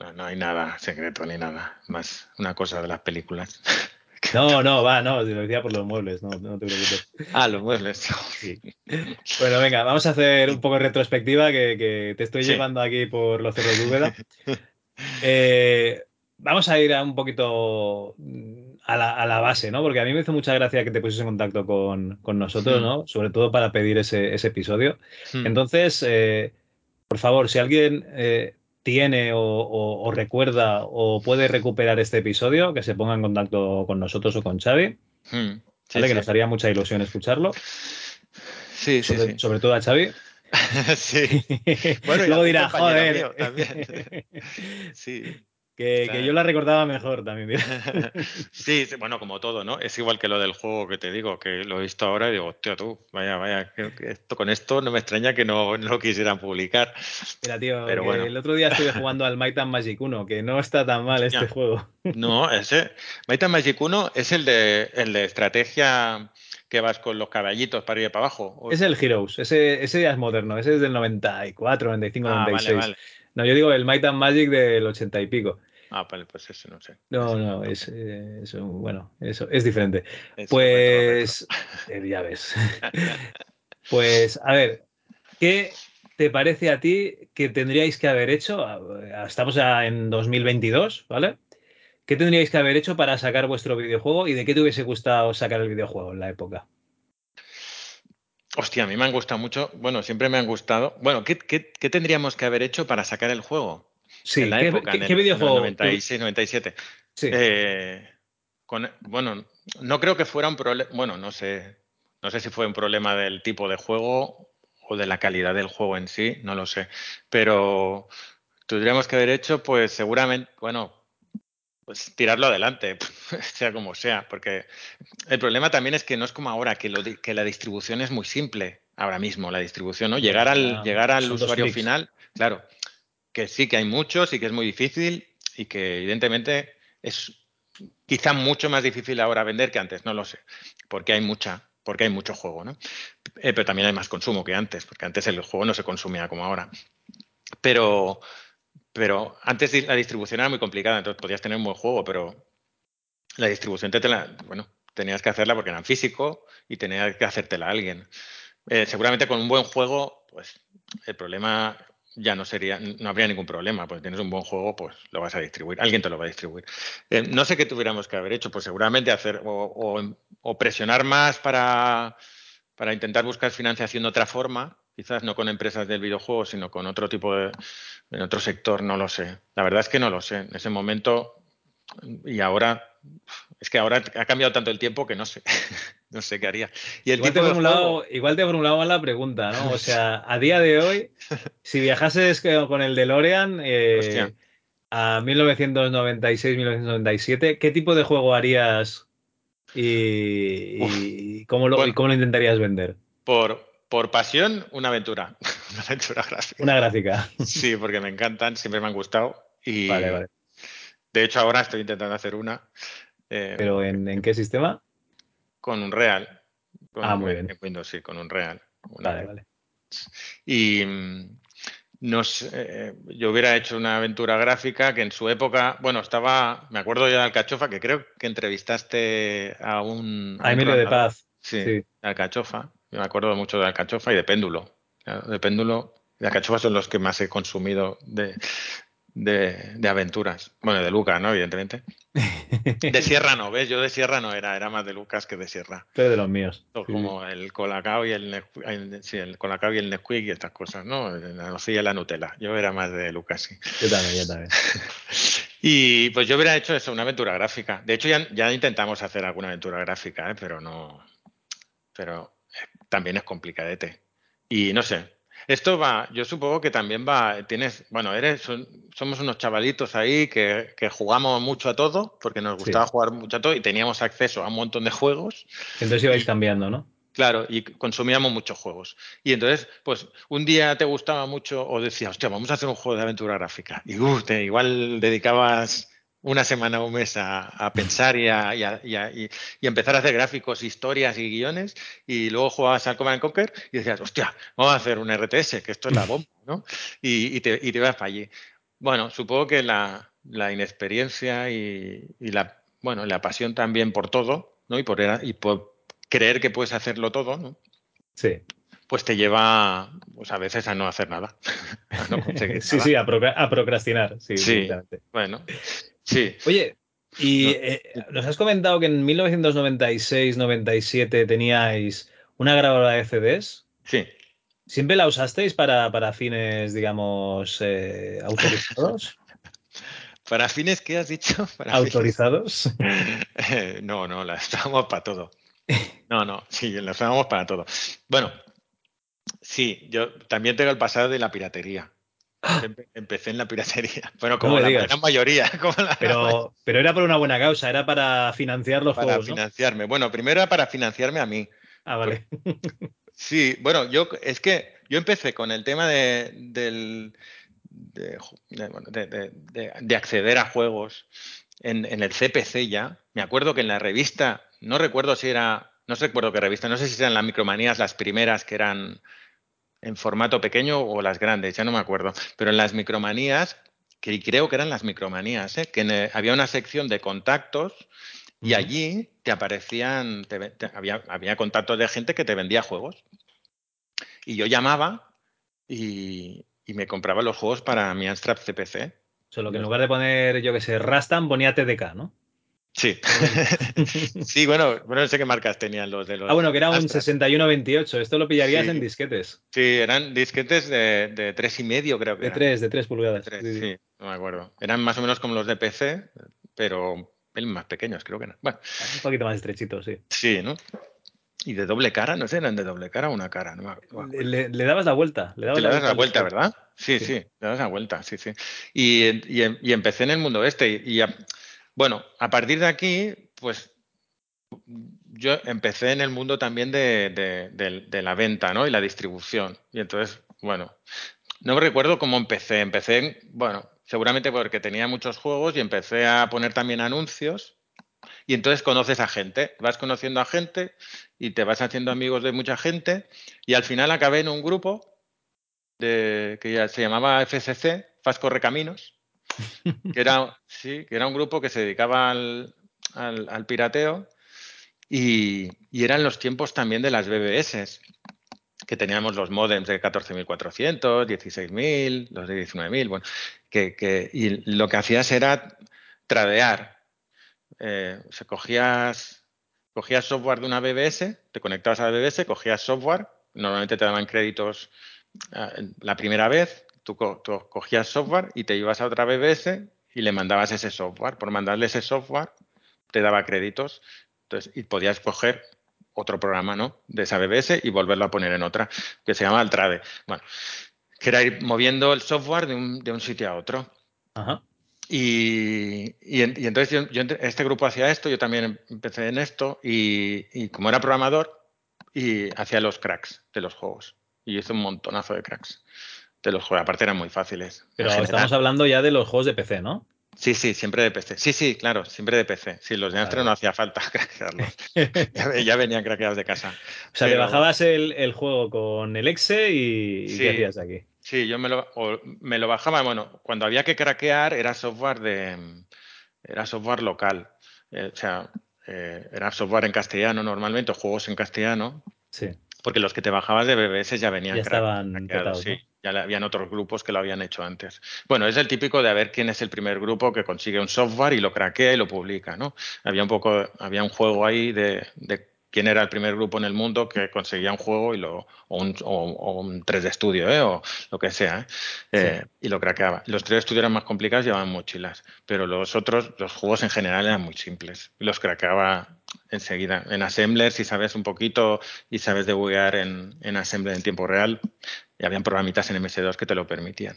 no, no hay nada secreto ni nada. Más una cosa de las películas. No, no, va, no, lo decía por los muebles, no, no te preocupes. Ah, los muebles. Sí. Bueno, venga, vamos a hacer un poco de retrospectiva que, que te estoy Sí. llevando aquí por los cerros de Úbeda. Eh, vamos a ir a un poquito mm, a la, a la base, ¿no? Porque a mí me hizo mucha gracia que te pusieses en contacto con, con nosotros, Hmm. ¿no? Sobre todo para pedir ese, ese episodio. Hmm. Entonces, eh, por favor, si alguien eh, tiene o, o- o recuerda o puede recuperar este episodio, que se ponga en contacto con nosotros o con Xavi, Hmm. Sí, ¿vale? Que nos haría mucha ilusión escucharlo. Sí, sí, sobre, sí. sobre todo a Xavi. Sí. Bueno, y Luego algún dirá, compañero joder. mío también. Sí. que, yo la recordaba mejor también. Sí, bueno, como todo, ¿no? Es igual que lo del juego que te digo, que lo he visto ahora y digo, hostia, tú, vaya, vaya, que- que esto, con esto no me extraña que no, no lo quisieran publicar. Mira, tío, Pero bueno. el otro día estuve jugando al Might and Magic 1, que no está tan mal este Ya. juego. No, ese. Might and Magic 1 es el de, el de estrategia que vas con los caballitos para ir y para abajo. O- Es el Heroes, ese, ese ya es moderno, ese es del 94, 95, Ah, vale, 96. vale. No, yo digo el Might and Magic del 80 y pico. Ah, vale, pues eso no sé. No, no, es, eh, es bueno, eso es diferente. Pues, eh, ya ves. Pues, a ver, ¿qué te parece a ti que tendríais que haber hecho? Ah, Estamos ya en 2022, ¿vale? ¿Qué tendríais que haber hecho para sacar vuestro videojuego y de qué te hubiese gustado sacar el videojuego en la época? Hostia, a mí me han gustado mucho. Bueno, siempre me han gustado. Bueno, ¿qué, qué, qué tendríamos que haber hecho para sacar el juego? Sí, en la ¿qué, época, qué- en el, qué videojuego? en el 96, 97. Sí, Eh, con- bueno, no creo que fuera un problema. Bueno, no sé. No sé si fue un problema del tipo de juego o de la calidad del juego en sí, no lo sé. Pero tendríamos que haber hecho, pues seguramente, bueno, pues tirarlo adelante, sea como sea, porque el problema también es que no es como ahora, que, lo que la distribución es muy simple ahora mismo, la distribución, ¿no? Llegar al, llegar al usuario final, claro, que sí que hay muchos y que es muy difícil y que evidentemente es quizá mucho más difícil ahora vender que antes, no lo sé, porque hay mucha, porque hay mucho juego, ¿no? Eh, pero también hay más consumo que antes, porque antes el juego no se consumía como ahora. Pero, pero antes la distribución era muy complicada, entonces podías tener un buen juego, pero la distribución te, la, bueno, tenías que hacerla porque era en físico y tenías que hacértela a alguien. Eh, seguramente con un buen juego, pues el problema ya no sería, no habría ningún problema, pues tienes un buen juego, pues lo vas a distribuir, alguien te lo va a distribuir. Eh, no sé qué tuviéramos que haber hecho, pues seguramente hacer o, o- o presionar más para, para intentar buscar financiación de otra forma, quizás no con empresas del videojuego, sino con otro tipo de, en otro sector, no lo sé. La verdad es que no lo sé. En ese momento y ahora, es que ahora ha cambiado tanto el tiempo que no sé, no sé qué haría. Y el Igual te, tipo igual he formulado mal la pregunta, ¿no? O sea, a día de hoy, si viajases con el DeLorean eh, a 1996-1997, ¿qué tipo de juego harías y, y cómo, lo, Bueno. y cómo lo intentarías vender? por, por pasión, una aventura, una aventura gráfica. Una gráfica. Sí, porque me encantan, siempre me han gustado y Vale, vale. de hecho ahora estoy intentando hacer una eh, ¿Pero en, en qué sistema? con un Real. Con Ah, un- muy bien. en Windows, sí, con un Real. Una- Vale, vale. Y mm, no sé, eh, yo hubiera hecho una aventura gráfica que en su época, bueno, estaba, me acuerdo ya de Alcachofa, que creo que entrevistaste a un... A Emilio de. Paz. Sí, Sí. Alcachofa. Yo me acuerdo mucho de Alcachofa y de Péndulo. De Péndulo de Alcachofa son los que más he consumido de, de, de aventuras. Bueno, de Lucas, ¿no? Evidentemente. De Sierra no, ¿ves? Yo de Sierra no era, era más de Lucas que de Sierra. Pero de los míos. Sí, como el Colacao y el, el- sí, el Colacao y el Nesquik y estas cosas, ¿no? La nocilla y la Nutella. Yo era más de Lucas, sí. Yo también, yo también. Y pues yo hubiera hecho eso, una aventura gráfica. De hecho, ya, ya intentamos hacer alguna aventura gráfica, ¿eh? pero no. Pero también es complicadete. Y no sé. Esto va, yo supongo que también va, tienes, bueno, eres, son- somos unos chavalitos ahí que, que jugamos mucho a todo, porque nos Sí. gustaba jugar mucho a todo y teníamos acceso a un montón de juegos. Entonces ibais cambiando, ¿no? Claro, y consumíamos muchos juegos. Y entonces, pues, un día te gustaba mucho o decías, hostia, vamos a hacer un juego de aventura gráfica. Y uh, te- igual dedicabas una semana o un mes a, a pensar y a, y a- y y- empezar a hacer gráficos, historias y guiones. Y luego jugabas al Command and Conquer y decías, hostia, vamos a hacer un RTS, que esto es la bomba, ¿no? Y, y te, y te ibas para allí. Bueno, supongo que la, la inexperiencia y, y la, bueno, la pasión también por todo, ¿no? Y por, y por creer que puedes hacerlo todo, ¿no? Sí. Pues te lleva, pues a veces a no hacer nada. a no conseguir sí, nada. sí, a, procra- a procrastinar. Sí, Sí. Bueno, sí. Oye, y eh, nos has comentado que en 1996-97 teníais una grabadora de CDs. Sí. ¿Siempre la usasteis para, para fines, digamos, eh, autorizados? ¿Para fines qué has dicho? Para ¿Autorizados? Eh, no, no, la usábamos para todo. No, no, sí, la usábamos para todo. Bueno, sí, yo también tengo el pasado de la piratería. Empe- Empecé en la piratería. Bueno, como me la digas. gran mayoría. Como la Pero, pero era por una buena causa, era para financiar los para juegos, ¿no? financiarme. Bueno, primero era para financiarme a mí. Ah, vale. Sí, bueno, yo es que yo empecé con el tema del, de- de- de acceder a juegos en, en el CPC ya. Me acuerdo que en la revista, no recuerdo si era, no recuerdo qué revista, no sé si eran las micromanías las primeras que eran en formato pequeño o las grandes, ya no me acuerdo. Pero en las micromanías que creo que eran las micromanías, ¿eh? que eh, había una sección de contactos y allí te aparecían, te había, había contactos de gente que te vendía juegos. Y yo llamaba y, y me compraba los juegos para mi Amstrad CPC. Solo que en lugar de poner, yo que sé, Rastan, ponía TDK, ¿no? Sí. sí, bueno, bueno, no sé qué marcas tenían los de los. Ah, bueno, que era un Amstrad. 6128. Esto lo pillarías Sí. en disquetes. Sí, eran disquetes de, de tres y medio, creo que De eran. 3, de 3 pulgadas. Tres, Sí, sí. sí, no me acuerdo. Eran más o menos como los de PC, pero más pequeños, creo que eran. Bueno, Un poquito más estrechito, sí. sí, ¿no? Y de doble cara, no sé, eran de doble cara o una cara, no me. Le, dabas la vuelta. Le dabas Te le das la al vuelta. ¿verdad? Sí, Sí. le das la vuelta, sí, sí. Y, y, y empecé en el mundo este. Y, y a- bueno, a partir de aquí, pues yo empecé en el mundo también de, la venta, ¿no? Y la distribución. Y entonces, bueno, no me recuerdo cómo empecé. Empecé, en- bueno, seguramente porque tenía muchos juegos y empecé a poner también anuncios. Y entonces conoces a gente, vas conociendo a gente y te vas haciendo amigos de mucha gente. Y al final acabé en un grupo de, que ya se llamaba FCC, Fast Correcaminos, que era, sí, que era un grupo que se dedicaba al, al- pirateo y, y eran los tiempos también de las BBS, que teníamos los modems de 14.400, 16.000, los de 19.000, bueno, que, que- y lo que hacías era tradear. Eh, o sea, cogías, cogías software de una BBS, te conectabas a la BBS, cogías software, normalmente te daban créditos ah, la primera vez, tú, co- tú cogías software y te ibas a otra BBS y le mandabas ese software. Por mandarle ese software te daba créditos entonces, y podías coger otro programa ¿no? de esa BBS y volverlo a poner en otra, que se llama el trade. Bueno, que era ir moviendo el software de un, de un sitio a otro. Ajá. Y, y en- y entonces yo, este grupo hacía esto, yo también empecé en esto y, y como era programador, y hacía los cracks de los juegos. Y hice un montonazo de cracks de los juegos. Aparte eran muy fáciles. Pero estamos hablando ya de los juegos de PC, ¿no? Sí, sí, siempre de PC. Sí, sí, claro, siempre de PC. Sí, los de Vale. no hacía falta craquearlos. ya, ya venían craqueados de casa. O sea, te bajabas el, el juego con el exe y, y Sí. ¿qué hacías aquí? Sí, yo me lo, me lo bajaba, bueno, cuando había que craquear era software de era software local. Eh, o sea, eh, era software en castellano normalmente, o juegos en castellano, Sí. porque los que te bajabas de BBS ya venían Ya estaban craqueados, petados, sí. ¿no? Ya le- habían otros grupos que lo habían hecho antes. Bueno, es el típico de a ver quién es el primer grupo que consigue un software y lo craquea y lo publica, ¿no? Había un poco, había un juego ahí de, de quién era el primer grupo en el mundo que conseguía un juego y lo, o un, o, o un 3D Studio, ¿eh? o lo que sea, ¿eh? Eh, y lo craqueaba. Los 3D Studio eran más complicados, llevaban mochilas, pero los otros, los juegos en general eran muy simples. Los craqueaba enseguida. En Assembler, si sabes un poquito y sabes debuguear en, en Assembler en tiempo real, y habían programitas en MS2 que te lo permitían.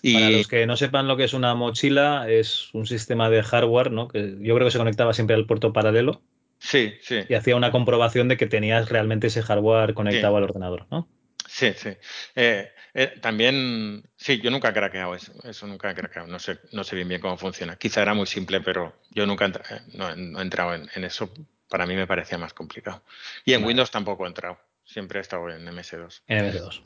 Y Para los que no sepan lo que es una mochila, es un sistema de hardware, ¿no? Que yo creo que se conectaba siempre al puerto paralelo sí, sí. y hacía una comprobación de que tenías realmente ese hardware conectado Sí. al ordenador, ¿no? Sí, sí. Eh, eh, también, sí, yo nunca he craqueado eso, eso nunca he craqueado, no sé, no sé bien bien cómo funciona. Quizá era muy simple, pero yo nunca he entra- eh, no, he- no he entrado en, en eso, para mí me parecía más complicado. Y en. Windows tampoco he entrado, siempre he estado en MS2. En MS2.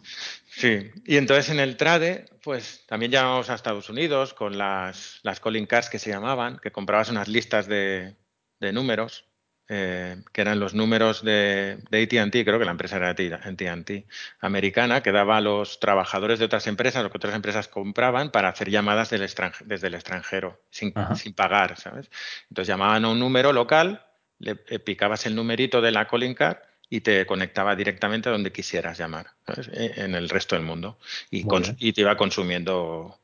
Sí, y entonces en el trade, pues también llamamos a Estados Unidos con las, las calling cards que se llamaban, que comprabas unas listas de, de números, eh, que eran los números de, de ATT, creo que la empresa era ATT americana, que daba a los trabajadores de otras empresas o que otras empresas compraban para hacer llamadas del desde el extranjero, sin, sin pagar, ¿sabes? Entonces llamaban a un número local, le eh, picabas el numerito de la calling card y te conectaba directamente a donde quisieras llamar, ¿sabes? Eh, en el resto del mundo. Y, y te iba consumiendo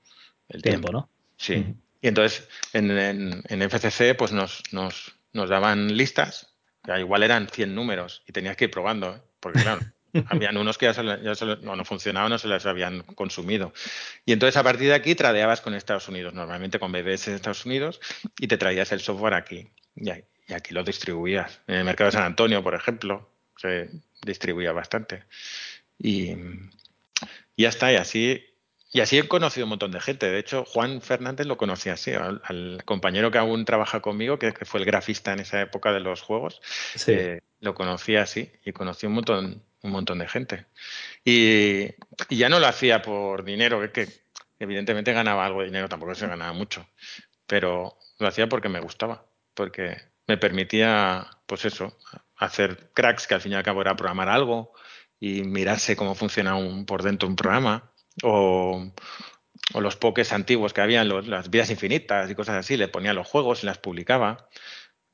el tiempo. Tiempo, ¿no? Sí. Y entonces en, en- en FCC pues nos, nos, nos daban listas, que igual eran 100 números y tenías que ir probando, ¿eh? porque claro, habían unos que ya, se, ya no, no funcionaban o se les habían consumido. Y entonces a partir de aquí tradeabas con Estados Unidos, normalmente con BBS de Estados Unidos, y te traías el software aquí. Y aquí lo distribuías. En el mercado de San Antonio, por ejemplo, se distribuía bastante. Y, y ya está, y así, y así he conocido un montón de gente. De hecho, Juan Fernández lo conocía así, al, al compañero que aún trabaja conmigo, que, que fue el grafista en esa época de los juegos, Sí. eh, lo conocía así y conocí un montón, un montón de gente. Y, y ya no lo hacía por dinero, es que Evidentemente ganaba algo de dinero, tampoco se ganaba mucho, pero lo hacía porque me gustaba, porque me permitía, pues eso, hacer cracks, que al fin y al cabo era programar algo y mirarse cómo funciona un, por dentro un programa, o, o los pokés antiguos que habían, los- las vidas infinitas y cosas así, le ponía los juegos y las publicaba.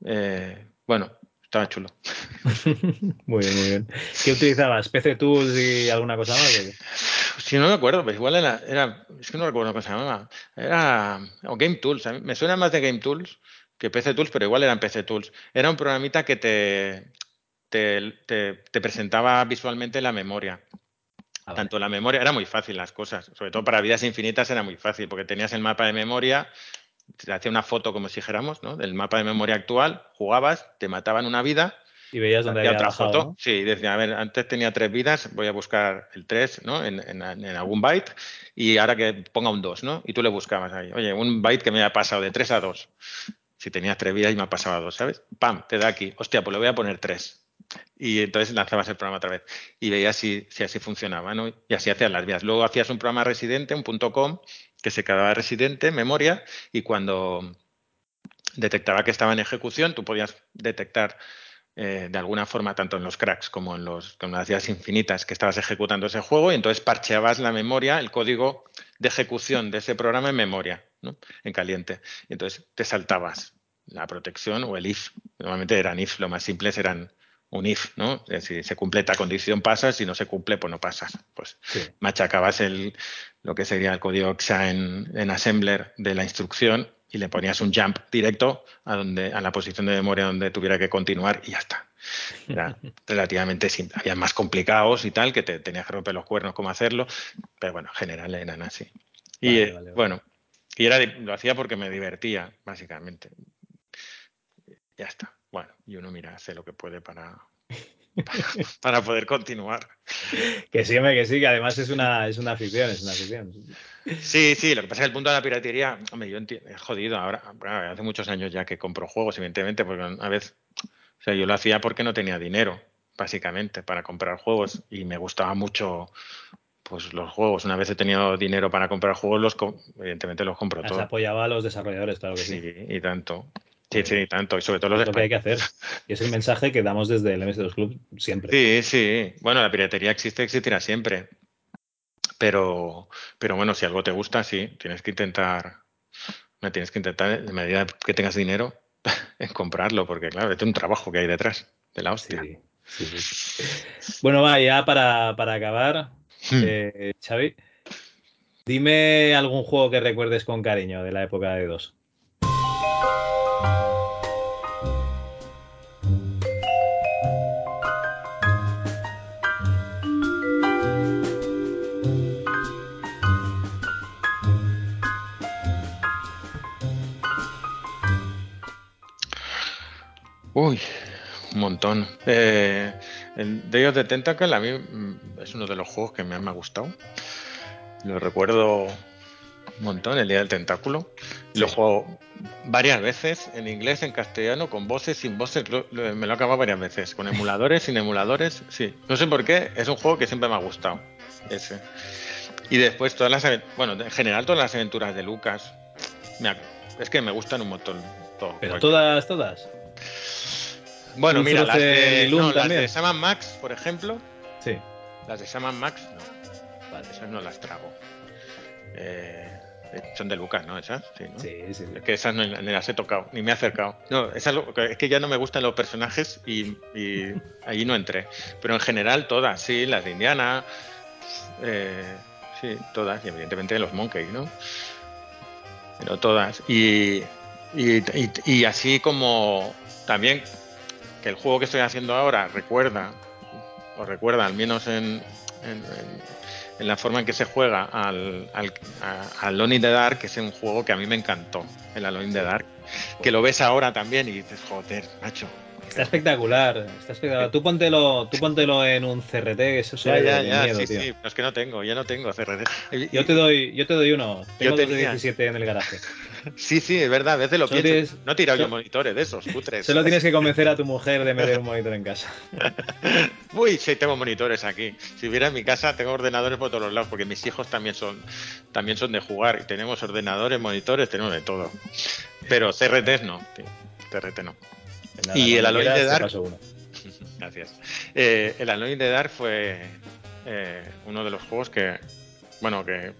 Eh, bueno, estaba chulo. Muy bien, muy bien. ¿Qué utilizabas? ¿PC Tools y alguna cosa más? Si no me acuerdo, pues igual era, era- es que no recuerdo cómo se llamaba. Era o Game Tools. a mí me suena más de Game Tools que PC Tools, pero igual eran PC Tools. Era un programita que te, te, te- te presentaba visualmente la memoria. Ah, vale. Tanto la memoria, era muy fácil las cosas, sobre todo para vidas infinitas era muy fácil, porque tenías el mapa de memoria, te hacía una foto, como si dijéramos, ¿no? del mapa de memoria actual, jugabas, te mataban una vida Y veías dónde había otra bajado, foto. ¿no? Sí, decía, a ver, antes tenía tres vidas, voy a buscar el 3 ¿no? en, en- en algún byte y ahora que ponga un 2, ¿no? Y tú le buscabas ahí, oye, un byte que me haya pasado de 3 a 2. Si tenías tres vidas y me ha pasado a 2, ¿sabes? ¡Pam! Te da aquí. Hostia, pues le voy a poner 3. Y entonces lanzabas el programa otra vez y veías si, si así funcionaba, ¿no? Y así hacías las vías. Luego hacías un programa residente, un punto .com, que se quedaba residente en memoria y cuando detectaba que estaba en ejecución, tú podías detectar eh, de alguna forma, tanto en los cracks como en, los, con las vías infinitas, que estabas ejecutando ese juego y entonces parcheabas la memoria, el código de ejecución de ese programa en memoria, ¿no? en caliente. Y entonces te saltabas la protección o el if. Normalmente eran if, lo más simples eran un if, ¿no? Si se cumple esta condición pasas, si no se cumple, pues no pasas. Pues Sí. machacabas el, lo que sería el código EXA en, en assembler de la instrucción y le ponías un jump directo a donde a la posición de memoria donde tuviera que continuar y ya está. Era relativamente simple. Había más complicados y tal, que te tenías que romper los cuernos cómo hacerlo, pero bueno, en general eran así. Y Vale, eh, vale, vale. bueno, y era, lo hacía porque me divertía, básicamente. Ya está. Bueno, y uno mira, hace lo que puede para, para poder continuar. Que sí, hombre, que sí, que además es una, es una ficción, es una ficción. Sí, sí, lo que pasa es que el punto de la piratería, hombre, yo entiendo, es jodido ahora, bueno, hace muchos años ya que compro juegos, evidentemente, porque a veces, o sea, yo lo hacía porque no tenía dinero, básicamente, para comprar juegos y me gustaba mucho, pues los juegos. Una vez he tenido dinero para comprar juegos, los, evidentemente los compro todos. apoyado a los desarrolladores, claro que sí. Sí, y tanto. Sí, sí, tanto, y sobre todo los lo que hay que hacer. Y es el mensaje que damos desde el MS2 Club siempre. Sí, sí. Bueno, la piratería existe, existirá siempre. Pero, pero bueno, si algo te gusta, sí, tienes que intentar, no, tienes que intentar, en medida que tengas dinero, en comprarlo, porque claro, es un trabajo que hay detrás de la hostia. Sí, sí, sí. Bueno, va, ya para, para acabar, Hmm. eh, Xavi, dime algún juego que recuerdes con cariño de la época de dos. Uy, un montón. Eh, el Day of the Tentacle a mí mm, es uno de los juegos que más me ha gustado. Lo recuerdo un montón, el Día del Tentáculo. Lo he Sí. jugado varias veces, en inglés, en castellano, con voces, sin voces. lo- lo- me lo he acabado varias veces, con emuladores, sin emuladores. Sí, no sé por qué, es un juego que siempre me ha gustado. Ese. Y después todas las, bueno, en general todas las aventuras de Lucas. me ha- es que me gustan un montón. todo. Pero Cualquier- todas, todas. Bueno, mira, las de, no, las de Sam Max, por ejemplo, Sí. las de Sam Max, no, Vale. esas no las trago. Eh, son de Lucas, ¿no? Esas, sí, ¿no? Sí, sí, sí. Es que esas no, ni las he tocado, ni me he acercado. No, esas es que ya no me gustan los personajes y, y allí no entré. Pero en general todas, sí, las de Indiana, eh, sí, todas, y evidentemente los Monkey, ¿no? Pero todas. Y, y, y- y así como también que el juego que estoy haciendo ahora recuerda, o recuerda al menos en, en, en- en la forma en que se juega al, al, a- al Alone in the Dark, que es un juego que a mí me encantó, el Alone in the Dark, que lo ves ahora también y dices, joder, macho. Está espectacular, está espectacular. Tú póntelo, tú póntelo en un CRT, que eso Ya, ya, ya, miedo, sí, tío. sí, es que no tengo, ya no tengo CRT. Yo te doy, yo te doy uno. Yo Tengo dos de tenía. 17 en el garaje. Sí, sí, es verdad, a veces lo Solo pienso. tienes- No he tirado yo monitores de esos, cutres. Solo tienes que convencer a tu mujer de meter un monitor en casa. Uy, sí, tengo monitores aquí. Si hubiera en mi casa, tengo ordenadores por todos los lados, porque mis hijos también son, también son de jugar. Y tenemos ordenadores, monitores, tenemos de todo. Pero CRTs no, tío. CRT no. Nada, Y el Alone te Dark. Gracias. Eh, el Alone the Dark fue eh, uno de los juegos que, bueno, que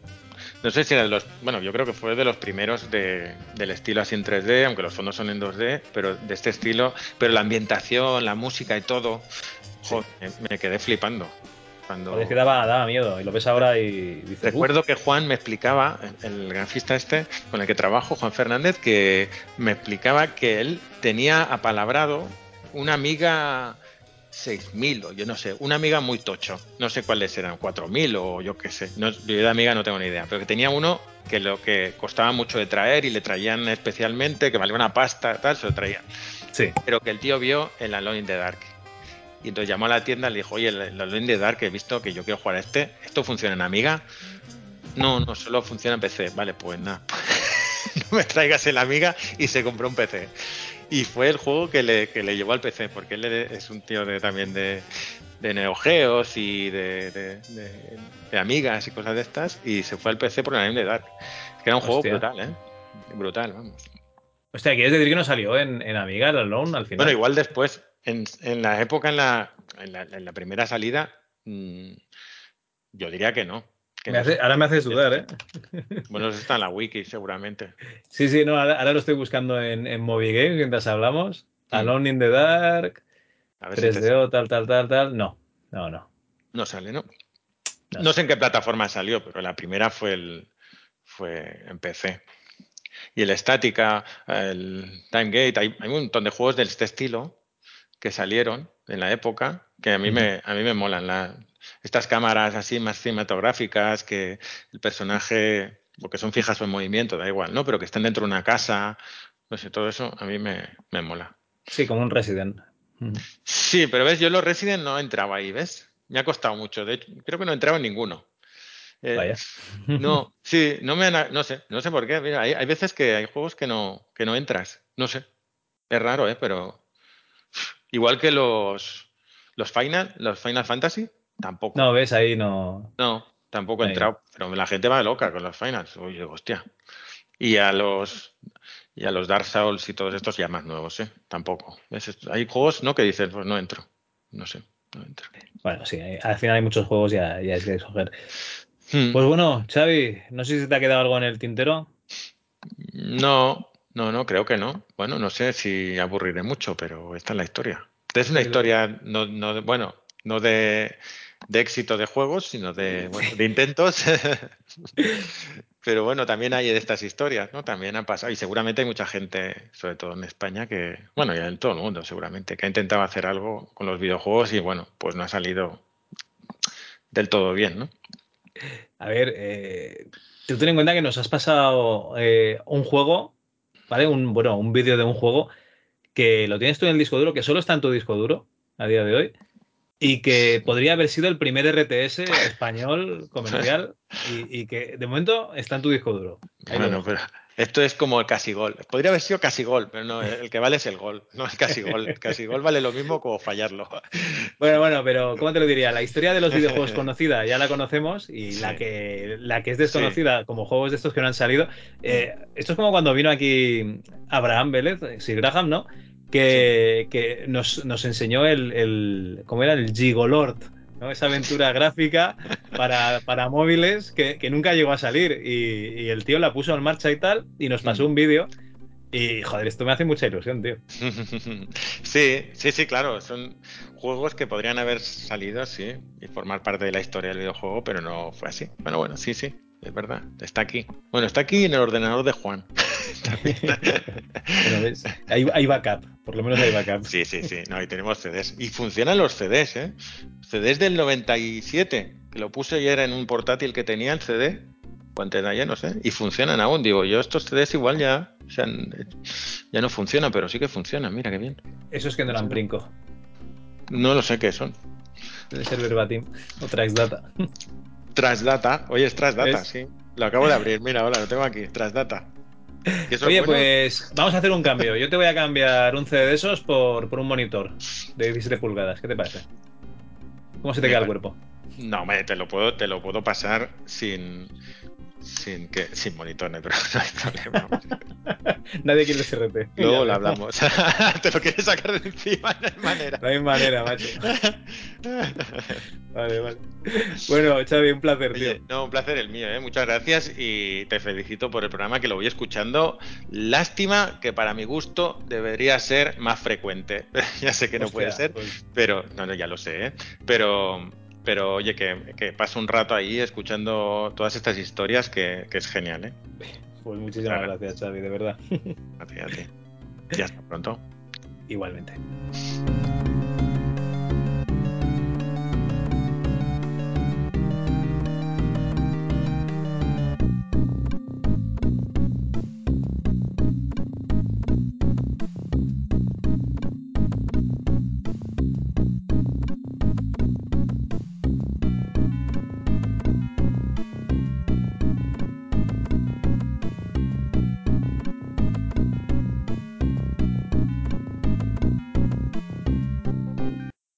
no sé si era de los, bueno, yo creo que fue de los primeros de, del estilo así en 3D, aunque los fondos son en 2D, pero de este estilo, pero la ambientación, la música y todo, joder, me, me quedé flipando. Cuando es que daba, daba miedo. Y lo ves ahora y dices. Recuerdo que Juan me explicaba, el grafista este con el que trabajo, Juan Fernández, que me explicaba que él tenía apalabrado una amiga 6000 o yo no sé, una amiga muy tocho, no sé cuáles eran, 4000 o yo qué sé, no, yo de amiga no tengo ni idea, pero que tenía uno que lo que costaba mucho de traer y le traían especialmente, que valía una pasta, tal, se lo traían. Sí. pero que el tío vio el Alone in the Dark. Y entonces llamó a la tienda y le dijo, oye, el, el Alone in the Dark he visto que yo quiero jugar a este. ¿Esto funciona en Amiga? No, no, solo funciona en PC. Vale, pues nada. no me traigas el Amiga y se compró un PC. Y fue el juego que le, que le llevó al PC, porque él es un tío de, también de, de Neo Geos y de, de, de- de Amigas y cosas de estas. Y se fue al PC por in the Dark. Es que era un juego brutal, ¿eh? Brutal, vamos. Hostia, ¿quieres decir que no salió en, en Amiga el Alone al final? Bueno, igual después, en, en la época, en la, en la, en la primera salida, mm, yo diría que no. Me hace- ahora me haces dudar, ¿eh? Bueno, eso está en la wiki, seguramente. Sí, sí, no, ahora, ahora lo estoy buscando en, en Movie Games mientras hablamos. Mm. Alone in the Dark, A ver si te- 3DO, tal, tal, tal, tal. No, no, no. no sale, ¿no? No No sé en qué plataforma salió, pero la primera fue el fue en PC. Y el Estática, el Timegate, hay, hay un montón de juegos de este estilo que salieron en la época que a mí me, a mí me molan. La- estas cámaras así más cinematográficas, que el personaje, porque son fijas o en movimiento, da igual, ¿no? Pero que estén dentro de una casa, no sé, todo eso a mí me, me mola. Sí, como un Resident. Mm. Sí, pero ves, yo en los Resident no entraba ahí, ¿ves? Me ha costado mucho. De hecho, creo que no entraba en ninguno. Eh, Vaya. No, sí, no me han- no sé, no sé por qué. Mira, hay, hay veces que hay juegos que no, que no entras. No sé. Es raro, ¿eh? Pero igual que los los Final, los Final Fantasy, tampoco. No, ves, ahí no. No, tampoco he Ahí. entrado. Pero la gente va loca con los Finals. Oye, hostia. Y a los y a los Dark Souls y todos estos ya más nuevos, ¿eh? Tampoco. ¿Ves? Hay juegos, ¿no? Que dices, pues no entro. No sé, no entro. Bueno, sí, al final hay muchos juegos, ya, ya es que escoger. Hmm. Pues bueno, Xavi, no sé si te ha quedado algo en el tintero. No, no, no, creo que no. Bueno, no sé si aburriré mucho, pero esta es la historia. Es una historia, no, no, bueno, no de, de éxito de juegos, sino de, bueno, de intentos. Pero bueno, también hay de estas historias, ¿no? También han pasado, y seguramente hay mucha gente, sobre todo en España, que, bueno, y en todo el mundo seguramente, que ha intentado hacer algo con los videojuegos y bueno, pues no ha salido del todo bien, ¿no? A ver, eh, tú ten en cuenta que nos has pasado eh, un juego, ¿vale? Un, bueno, un vídeo de un juego que lo tienes tú en el disco duro, que solo está en tu disco duro a día de hoy, y que podría haber sido el primer RTS español comercial y, y que de momento está en tu disco duro. Ahí Bueno, pero esto es como el casi gol. Podría haber sido casi gol, pero no, el que vale es el gol, no el casi gol. El casi gol vale lo mismo como fallarlo. Bueno, bueno, pero ¿cómo te lo diría? La historia de los videojuegos conocida ya la conocemos y la que la que es desconocida, como juegos de estos que no han salido. eh, esto es como cuando vino aquí Abraham Vélez, Sir Graham, ¿no? Que, que nos, nos enseñó el, el. ¿Cómo era? El Gigolord, ¿no? Esa aventura gráfica para, para móviles que, que nunca llegó a salir. Y, y el tío la puso en marcha y tal, y nos pasó un vídeo. Y joder, esto me hace mucha ilusión, tío. Sí, sí, sí, claro. Son juegos que podrían haber salido, sí, y formar parte de la historia del videojuego, pero no fue así. Bueno, bueno, sí, sí, es verdad. Está aquí. Bueno, está aquí en el ordenador de Juan. ¿ves? Hay, hay backup, por lo menos hay backup. Sí, sí, sí. No, y tenemos CDs. Y funcionan los CDs, ¿eh? CDs del 97, que lo puse ayer en un portátil que tenía el CD, o antes de ayer, no sé, y funcionan aún. Digo, yo estos CDs igual ya, se han- ya no funcionan, pero sí que funcionan, mira qué bien. Eso es que no eran Princo. No lo sé qué son. Debe ser verbatim o Traxdata. Trasdata, oye, es Trasdata, sí. Lo acabo de abrir, mira, ahora lo tengo aquí, Trasdata. ¿Y eso es Oye, bueno? pues vamos a hacer un cambio. Yo te voy a cambiar un CD de esos por, por un monitor de 17 pulgadas. ¿Qué te parece? ¿Cómo se te Me queda el cuerpo? No, hombre, te lo puedo, te lo puedo pasar sin. Sin que. Sin hay pro- no hay problema. Nadie quiere el SRT. Luego lo hablamos. te lo quieres sacar de encima, no hay manera. No hay manera, macho. Vale, vale. Bueno, Xavi, un placer, tío. No, un placer el mío, ¿eh? muchas gracias y te felicito por el programa que lo voy escuchando. Lástima que para mi gusto debería ser más frecuente. ya sé que no Hostia, puede ser, pues, pero no, no, ya lo sé, ¿eh? pero, pero oye, que, que paso un rato ahí escuchando todas estas historias que, que es genial, ¿eh? pues muchísimas Claro. gracias, Xavi, de verdad. A ti, a ti. Y hasta pronto. Igualmente.